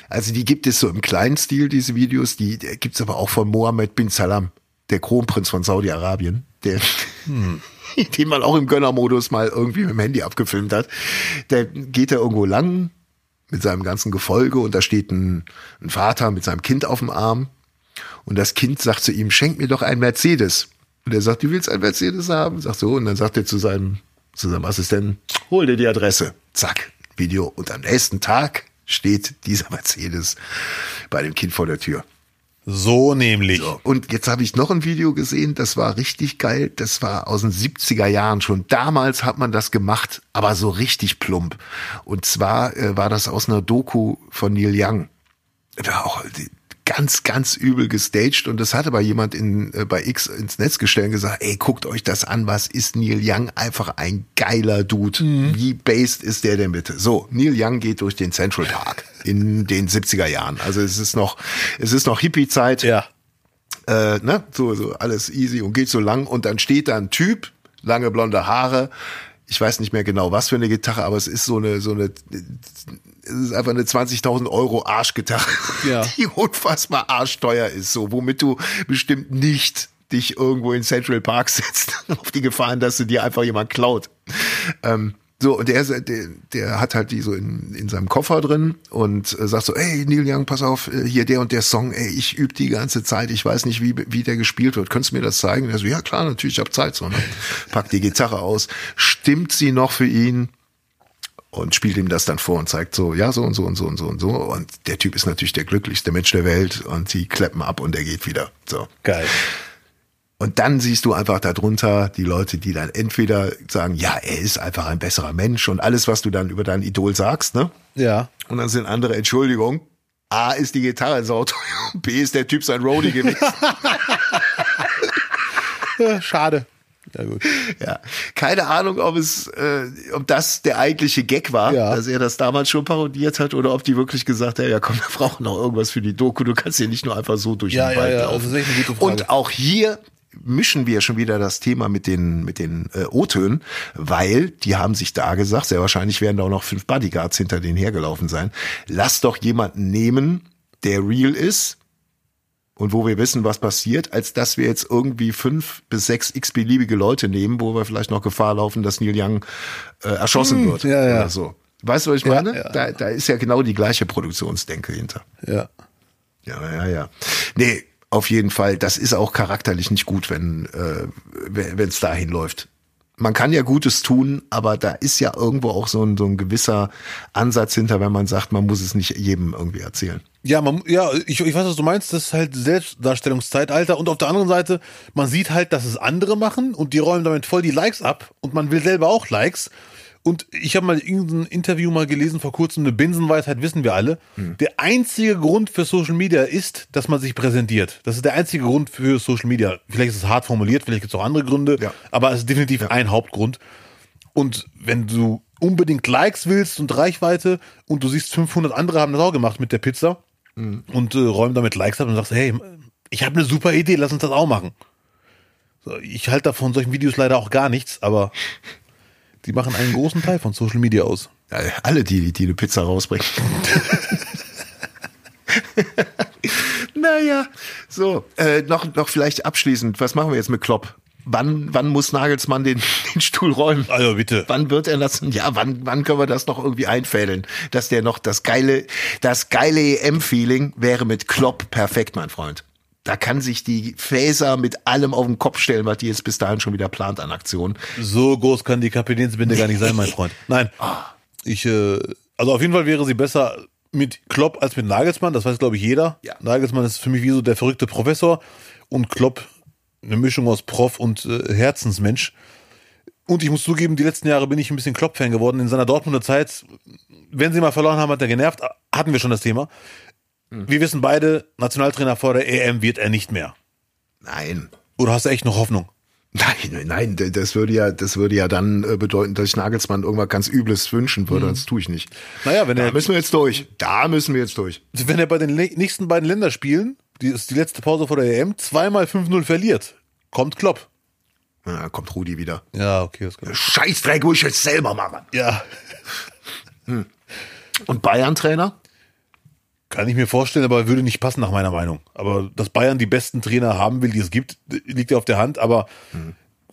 Also die gibt es so im kleinen Stil, diese Videos, die, die gibt es aber auch von Mohammed bin Salam, der Kronprinz von Saudi-Arabien. Der, hm. den man auch im Gönnermodus mal irgendwie mit dem Handy abgefilmt hat. Der geht da irgendwo lang mit seinem ganzen Gefolge und da steht ein, ein Vater mit seinem Kind auf dem Arm und das Kind sagt zu ihm, schenk mir doch ein Mercedes. Und er sagt, du willst ein Mercedes haben? Sagt so, und dann sagt er zu seinem, zu seinem Assistenten, hol dir die Adresse. Zack, Video. Und am nächsten Tag steht dieser Mercedes bei dem Kind vor der Tür.
So nämlich.
So, und jetzt habe ich noch ein Video gesehen, das war richtig geil. Das war aus den 70er Jahren schon. Damals hat man das gemacht, aber so richtig plump. Und zwar äh, war das aus einer Doku von Neil Young. Da auch ganz, ganz übel gestaged und das hat aber jemand in, äh, bei X ins Netz gestellt und gesagt, ey, guckt euch das an, was ist Neil Young? Einfach ein geiler Dude. Mhm. Wie based ist der denn bitte? So, Neil Young geht durch den Central Park in den 70er Jahren. Also es ist noch, es ist noch Hippie-Zeit.
Ja.
Äh, ne? so, so alles easy und geht so lang und dann steht da ein Typ, lange blonde Haare, ich weiß nicht mehr genau, was für eine Gitarre, aber es ist so eine, so eine, es ist einfach eine 20.000 Euro Arschgitarre, ja. die unfassbar arschteuer ist, so, womit du bestimmt nicht dich irgendwo in Central Park setzt, auf die Gefahren, dass du dir einfach jemand klaut. Ähm, so, und der, der, der hat halt die so in, in seinem Koffer drin und äh, sagt so, ey, Neil Young, pass auf, äh, hier der und der Song, ey, ich übe die ganze Zeit, ich weiß nicht, wie, wie der gespielt wird. Könntest du mir das zeigen? Und er so, ja klar, natürlich, ich habe Zeit. So, ne? Packt die Gitarre aus, stimmt sie noch für ihn und spielt ihm das dann vor und zeigt so, ja, so und so und so und so und so. Und der Typ ist natürlich der glücklichste Mensch der Welt und sie kleppen ab und er geht wieder. So.
Geil.
Und dann siehst du einfach darunter die Leute, die dann entweder sagen, ja, er ist einfach ein besserer Mensch und alles, was du dann über dein Idol sagst, ne?
Ja.
Und dann sind andere, Entschuldigung, A ist die Gitarre sauteuer, B ist der Typ sein Roadie gewesen.
Schade.
Ja, gut. Ja. Keine Ahnung, ob es, äh, ob das der eigentliche Gag war, ja. dass er das damals schon parodiert hat oder ob die wirklich gesagt haben, ja komm, wir brauchen noch irgendwas für die Doku, du kannst hier nicht nur einfach so durch
ja,
den Wald
ja, ja.
laufen.
Also.
Und auch hier mischen wir schon wieder das Thema mit den, mit den äh, O-Tönen, weil die haben sich da gesagt, sehr wahrscheinlich werden da auch noch fünf Bodyguards hinter denen hergelaufen sein. Lass doch jemanden nehmen, der real ist und wo wir wissen, was passiert, als dass wir jetzt irgendwie fünf bis sechs x-beliebige Leute nehmen, wo wir vielleicht noch Gefahr laufen, dass Neil Young äh, erschossen
Hm,
wird
ja, ja.
oder so. Weißt du, was ich meine?
ja.
Da, da ist ja genau die gleiche Produktionsdenke hinter.
Ja.
Ja, ja, ja. Nee, auf jeden Fall. Das ist auch charakterlich nicht gut, wenn äh, wenn es dahin läuft. Man kann ja Gutes tun, aber da ist ja irgendwo auch so ein, so ein gewisser Ansatz hinter, wenn man sagt, man muss es nicht jedem irgendwie erzählen.
Ja, man, ja, ich, ich weiß, was du meinst. Das ist halt Selbstdarstellungszeitalter. Und auf der anderen Seite, man sieht halt, dass es andere machen und die räumen damit voll die Likes ab und man will selber auch Likes. Und ich habe mal irgendein Interview mal gelesen vor kurzem, eine Binsenweisheit wissen wir alle. Der einzige Grund für Social Media ist, dass man sich präsentiert. Das ist der einzige Grund für Social Media. Vielleicht ist es hart formuliert, vielleicht gibt es auch andere Gründe,
Ja.
aber es ist definitiv ein Hauptgrund. Und wenn du unbedingt Likes willst und Reichweite und du siehst 500 andere haben das auch gemacht mit der Pizza und äh, räumen damit Likes ab und sagst, hey, ich habe eine super Idee, lass uns das auch machen. So, ich halte davon solchen Videos leider auch gar nichts, aber die machen einen großen Teil von Social Media aus.
Ja, alle, die, die eine Pizza rausbringen. naja, so, äh, noch, noch vielleicht abschließend, was machen wir jetzt mit Klopp? Wann, wann muss Nagelsmann den, den Stuhl räumen?
Also bitte.
Wann wird er das? Ja, wann, wann können wir das noch irgendwie einfädeln? Dass der noch das geile, das geile EM-Feeling wäre mit Klopp perfekt, mein Freund. Da kann sich die Fäser mit allem auf den Kopf stellen, was die jetzt bis dahin schon wieder plant an Aktionen.
So groß kann die Kapitänsbinde gar nicht sein, mein Freund. Nein. Ich, äh, also auf jeden Fall wäre sie besser mit Klopp als mit Nagelsmann. Das weiß, glaube ich, jeder.
Ja.
Nagelsmann ist für mich wie so der verrückte Professor und Klopp eine Mischung aus Prof und äh, Herzensmensch. Und ich muss zugeben, die letzten Jahre bin ich ein bisschen Klopp-Fan geworden. In seiner Dortmunder Zeit, wenn sie mal verloren haben, hat er genervt. Hatten wir schon das Thema. Wir wissen beide, Nationaltrainer vor der EM wird er nicht mehr.
Nein.
Oder hast du echt noch Hoffnung?
Nein, nein, das würde ja, das würde ja dann äh, bedeuten, dass ich Nagelsmann irgendwas ganz Übles wünschen würde. Das tue ich nicht.
Naja, wenn
Da
er,
müssen wir jetzt durch. Da müssen wir jetzt durch.
wenn er bei den nächsten beiden Länderspielen, die ist die letzte Pause vor der EM, zweimal 5-0 verliert, kommt Klopp.
Ja, kommt Rudi wieder.
Ja, okay, das kann
Scheißdreck, muss ich jetzt selber machen.
Ja,
Und Bayern-Trainer?
Kann ich mir vorstellen, aber würde nicht passen nach meiner Meinung. Aber dass Bayern die besten Trainer haben will, die es gibt, liegt ja auf der Hand. Aber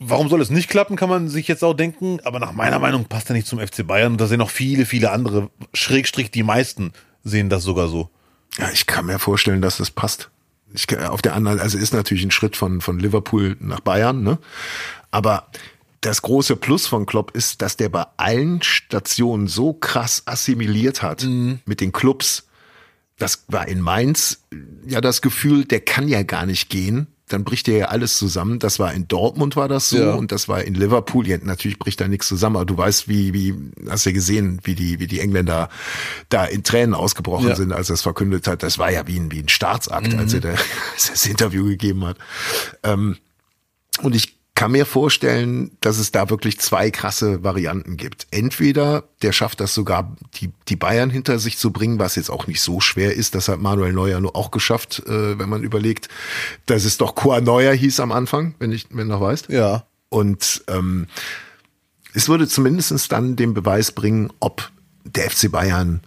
warum soll es nicht klappen, kann man sich jetzt auch denken. Aber nach meiner Meinung passt er nicht zum FC Bayern. Und da sehen noch viele, viele andere, Schrägstrich die meisten, sehen das sogar so.
Ja, ich kann mir vorstellen, dass das passt. Ich, kann- auf der anderen, also ist natürlich ein Schritt von, von Liverpool nach Bayern, ne? Aber das große Plus von Klopp ist, dass der bei allen Stationen so krass assimiliert hat mit den Clubs. Das war in Mainz ja das Gefühl, der kann ja gar nicht gehen. Dann bricht ja alles zusammen. Das war in Dortmund war das so
Ja.
und das war in Liverpool. Ja, natürlich bricht da nichts zusammen, aber du weißt, wie, wie, hast ja gesehen, wie die, wie die Engländer da in Tränen ausgebrochen
Ja.
sind, als er es verkündet hat. Das war ja wie ein, wie ein Staatsakt, als er da, als er das Interview gegeben hat. Ähm, und ich kann mir vorstellen, dass es da wirklich zwei krasse Varianten gibt. Entweder der schafft das sogar, die, die Bayern hinter sich zu bringen, was jetzt auch nicht so schwer ist. Das hat Manuel Neuer nur auch geschafft, äh, wenn man überlegt, dass es doch Koa Neuer hieß am Anfang, wenn ich, wenn du noch weißt.
Ja.
Und ähm, es würde zumindestens dann den Beweis bringen, ob der FC Bayern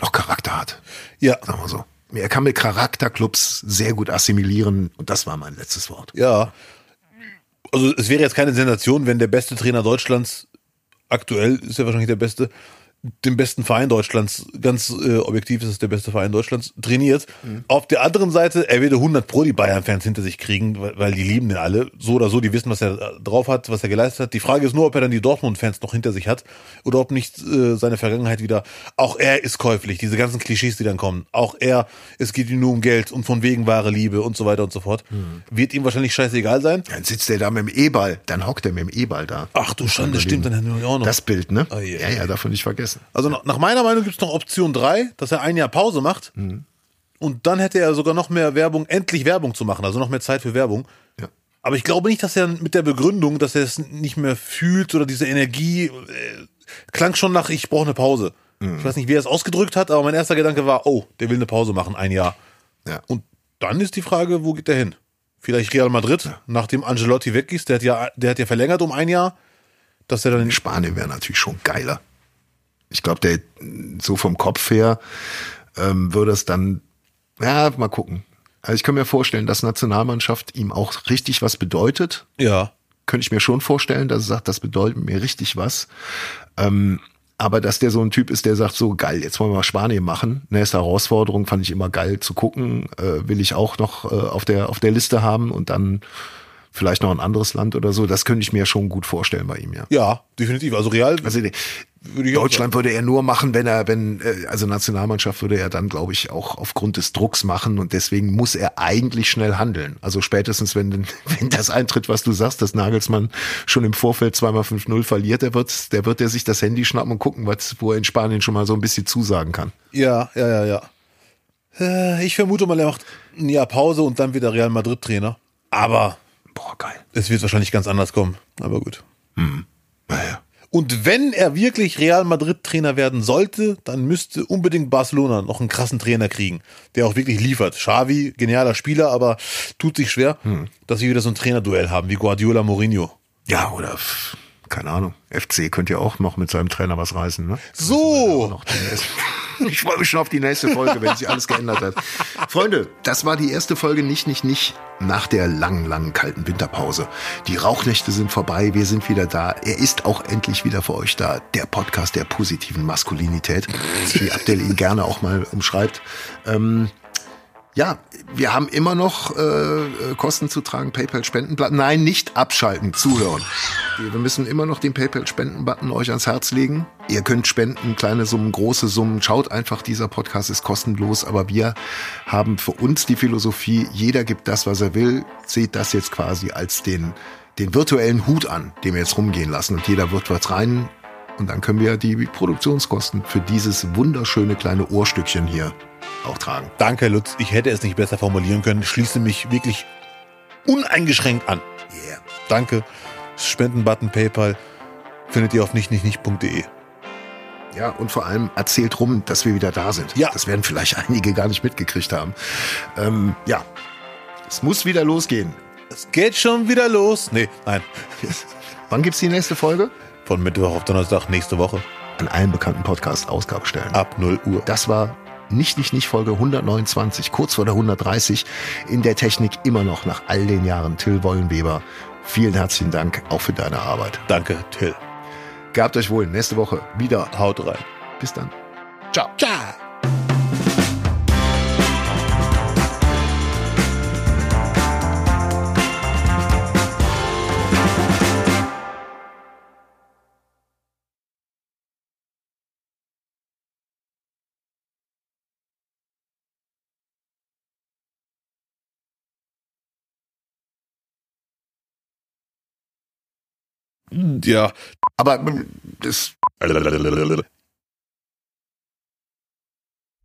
noch Charakter hat.
Ja.
Sagen wir so. Er kann mit Charakterclubs sehr gut assimilieren und das war mein letztes Wort.
Ja. Also es wäre jetzt keine Sensation, wenn der beste Trainer Deutschlands, aktuell ist er wahrscheinlich der beste, den besten Verein Deutschlands, ganz äh, objektiv ist es der beste Verein Deutschlands, trainiert. Auf der anderen Seite, er würde 100 Pro die Bayern-Fans hinter sich kriegen, weil, weil die lieben den alle. So oder so, die wissen, was er äh, drauf hat, was er geleistet hat. Die Frage ist nur, ob er dann die Dortmund-Fans noch hinter sich hat oder ob nicht äh, seine Vergangenheit wieder, auch er ist käuflich, diese ganzen Klischees, die dann kommen. Auch er, es geht ihm nur um Geld und von wegen wahre Liebe und so weiter und so fort. Wird ihm wahrscheinlich scheißegal sein.
Dann sitzt er da mit dem E-Ball, dann hockt er mit dem E-Ball da.
Ach du Schande, stimmt, dann hätten wir auch noch.
Das Bild, ne?
Oh, je,
ja, ja, davon nicht vergessen.
Also nach nach meiner Meinung gibt es noch Option 3, dass er ein Jahr Pause macht. Und dann hätte er sogar noch mehr Werbung, endlich Werbung zu machen, also noch mehr Zeit für Werbung.
Ja.
Aber ich glaube nicht, dass er mit der Begründung, dass er es nicht mehr fühlt oder diese Energie, äh, klang schon nach, ich brauche eine Pause. Ich weiß nicht, wie er es ausgedrückt hat, aber mein erster Gedanke war, oh, der will eine Pause machen, ein Jahr.
Ja.
Und dann ist die Frage, wo geht der hin? Vielleicht Real Madrid, nachdem Angelotti weg ist. Der hat ja, der hat ja verlängert um ein Jahr. Dass er dann in
Spanien wäre natürlich schon geiler. Ich glaube, der so vom Kopf her ähm, würde es dann, ja, mal gucken. Also ich kann mir vorstellen, dass Nationalmannschaft ihm auch richtig was bedeutet.
ja.
Könnte ich mir schon vorstellen, dass er sagt, das bedeutet mir richtig was. Ähm, aber dass der so ein Typ ist, der sagt, so geil, jetzt wollen wir mal Spanien machen. Nächste Herausforderung fand ich immer geil zu gucken. Äh, will ich auch noch äh, auf, der, auf der Liste haben und dann vielleicht noch ein anderes Land oder so. Das könnte ich mir schon gut vorstellen bei ihm, ja.
Ja, definitiv. Also Real
Also
würde
Deutschland würde er nur machen, wenn er, wenn, äh, also Nationalmannschaft würde er dann, glaube ich, auch aufgrund des Drucks machen und deswegen muss er eigentlich schnell handeln. Also spätestens, wenn, wenn das eintritt, was du sagst, dass Nagelsmann schon im Vorfeld zweimal 5-0 verliert, der wird, der wird er sich das Handy schnappen und gucken, was, wo er in Spanien schon mal so ein bisschen zusagen kann.
Ja, ja, ja, ja. Äh, Ich vermute mal, er macht ein Jahr Pause und dann wieder Real Madrid Trainer. Aber
Boah, geil.
es wird wahrscheinlich ganz anders kommen. Aber gut.
Naja.
Und wenn er wirklich Real Madrid Trainer werden sollte, dann müsste unbedingt Barcelona noch einen krassen Trainer kriegen, der auch wirklich liefert. Xavi, genialer Spieler, aber tut sich schwer, dass wir wieder so ein Trainerduell haben wie Guardiola Mourinho.
Ja, oder, keine Ahnung. FC könnte ja auch noch mit seinem Trainer was reißen, ne?
So.
Ich freue mich schon auf die nächste Folge, wenn sich alles geändert hat. Freunde, das war die erste Folge nicht, nicht, nicht nach der langen, langen kalten Winterpause. Die Rauchnächte sind vorbei, wir sind wieder da. Er ist auch endlich wieder für euch da. Der Podcast der positiven Maskulinität, wie Abdel ihn gerne auch mal umschreibt. Ähm, ja, wir haben immer noch äh, Kosten zu tragen, PayPal-Spendenbutton. Nein, nicht abschalten, zuhören. Wir müssen immer noch den PayPal-Spenden-Button euch ans Herz legen. Ihr könnt spenden, kleine Summen, große Summen. Schaut einfach, dieser Podcast ist kostenlos, aber wir haben für uns die Philosophie, jeder gibt das, was er will. Seht das jetzt quasi als den, den virtuellen Hut an, den wir jetzt rumgehen lassen. Und jeder wird was rein. Und dann können wir die Produktionskosten für dieses wunderschöne kleine Ohrstückchen hier auch tragen.
danke Lutz, ich hätte es nicht besser formulieren können. Ich Schließe mich wirklich uneingeschränkt an.
Yeah.
Danke. Spendenbutton PayPal findet ihr auf nicht-nicht-nicht.de.
Ja, und vor allem erzählt rum, dass wir wieder da sind.
Ja.
Das werden vielleicht einige gar nicht mitgekriegt haben. Ähm, ja, es muss wieder losgehen.
Es geht schon wieder los. Nee, nein.
Wann gibt's die nächste Folge?
Von Mittwoch auf Donnerstag nächste Woche.
An allen bekannten Podcast-Ausgabestellen.
Ab 0 Uhr.
Das war nicht, nicht, nicht Folge 129, kurz vor der 130. In der Technik immer noch nach all den Jahren Till Wollenweber. Vielen herzlichen Dank auch für deine Arbeit.
Danke, Till.
Gehabt euch wohl. Nächste Woche wieder.
Haut rein.
Bis dann.
Ciao. Ciao. Ja.
Aber das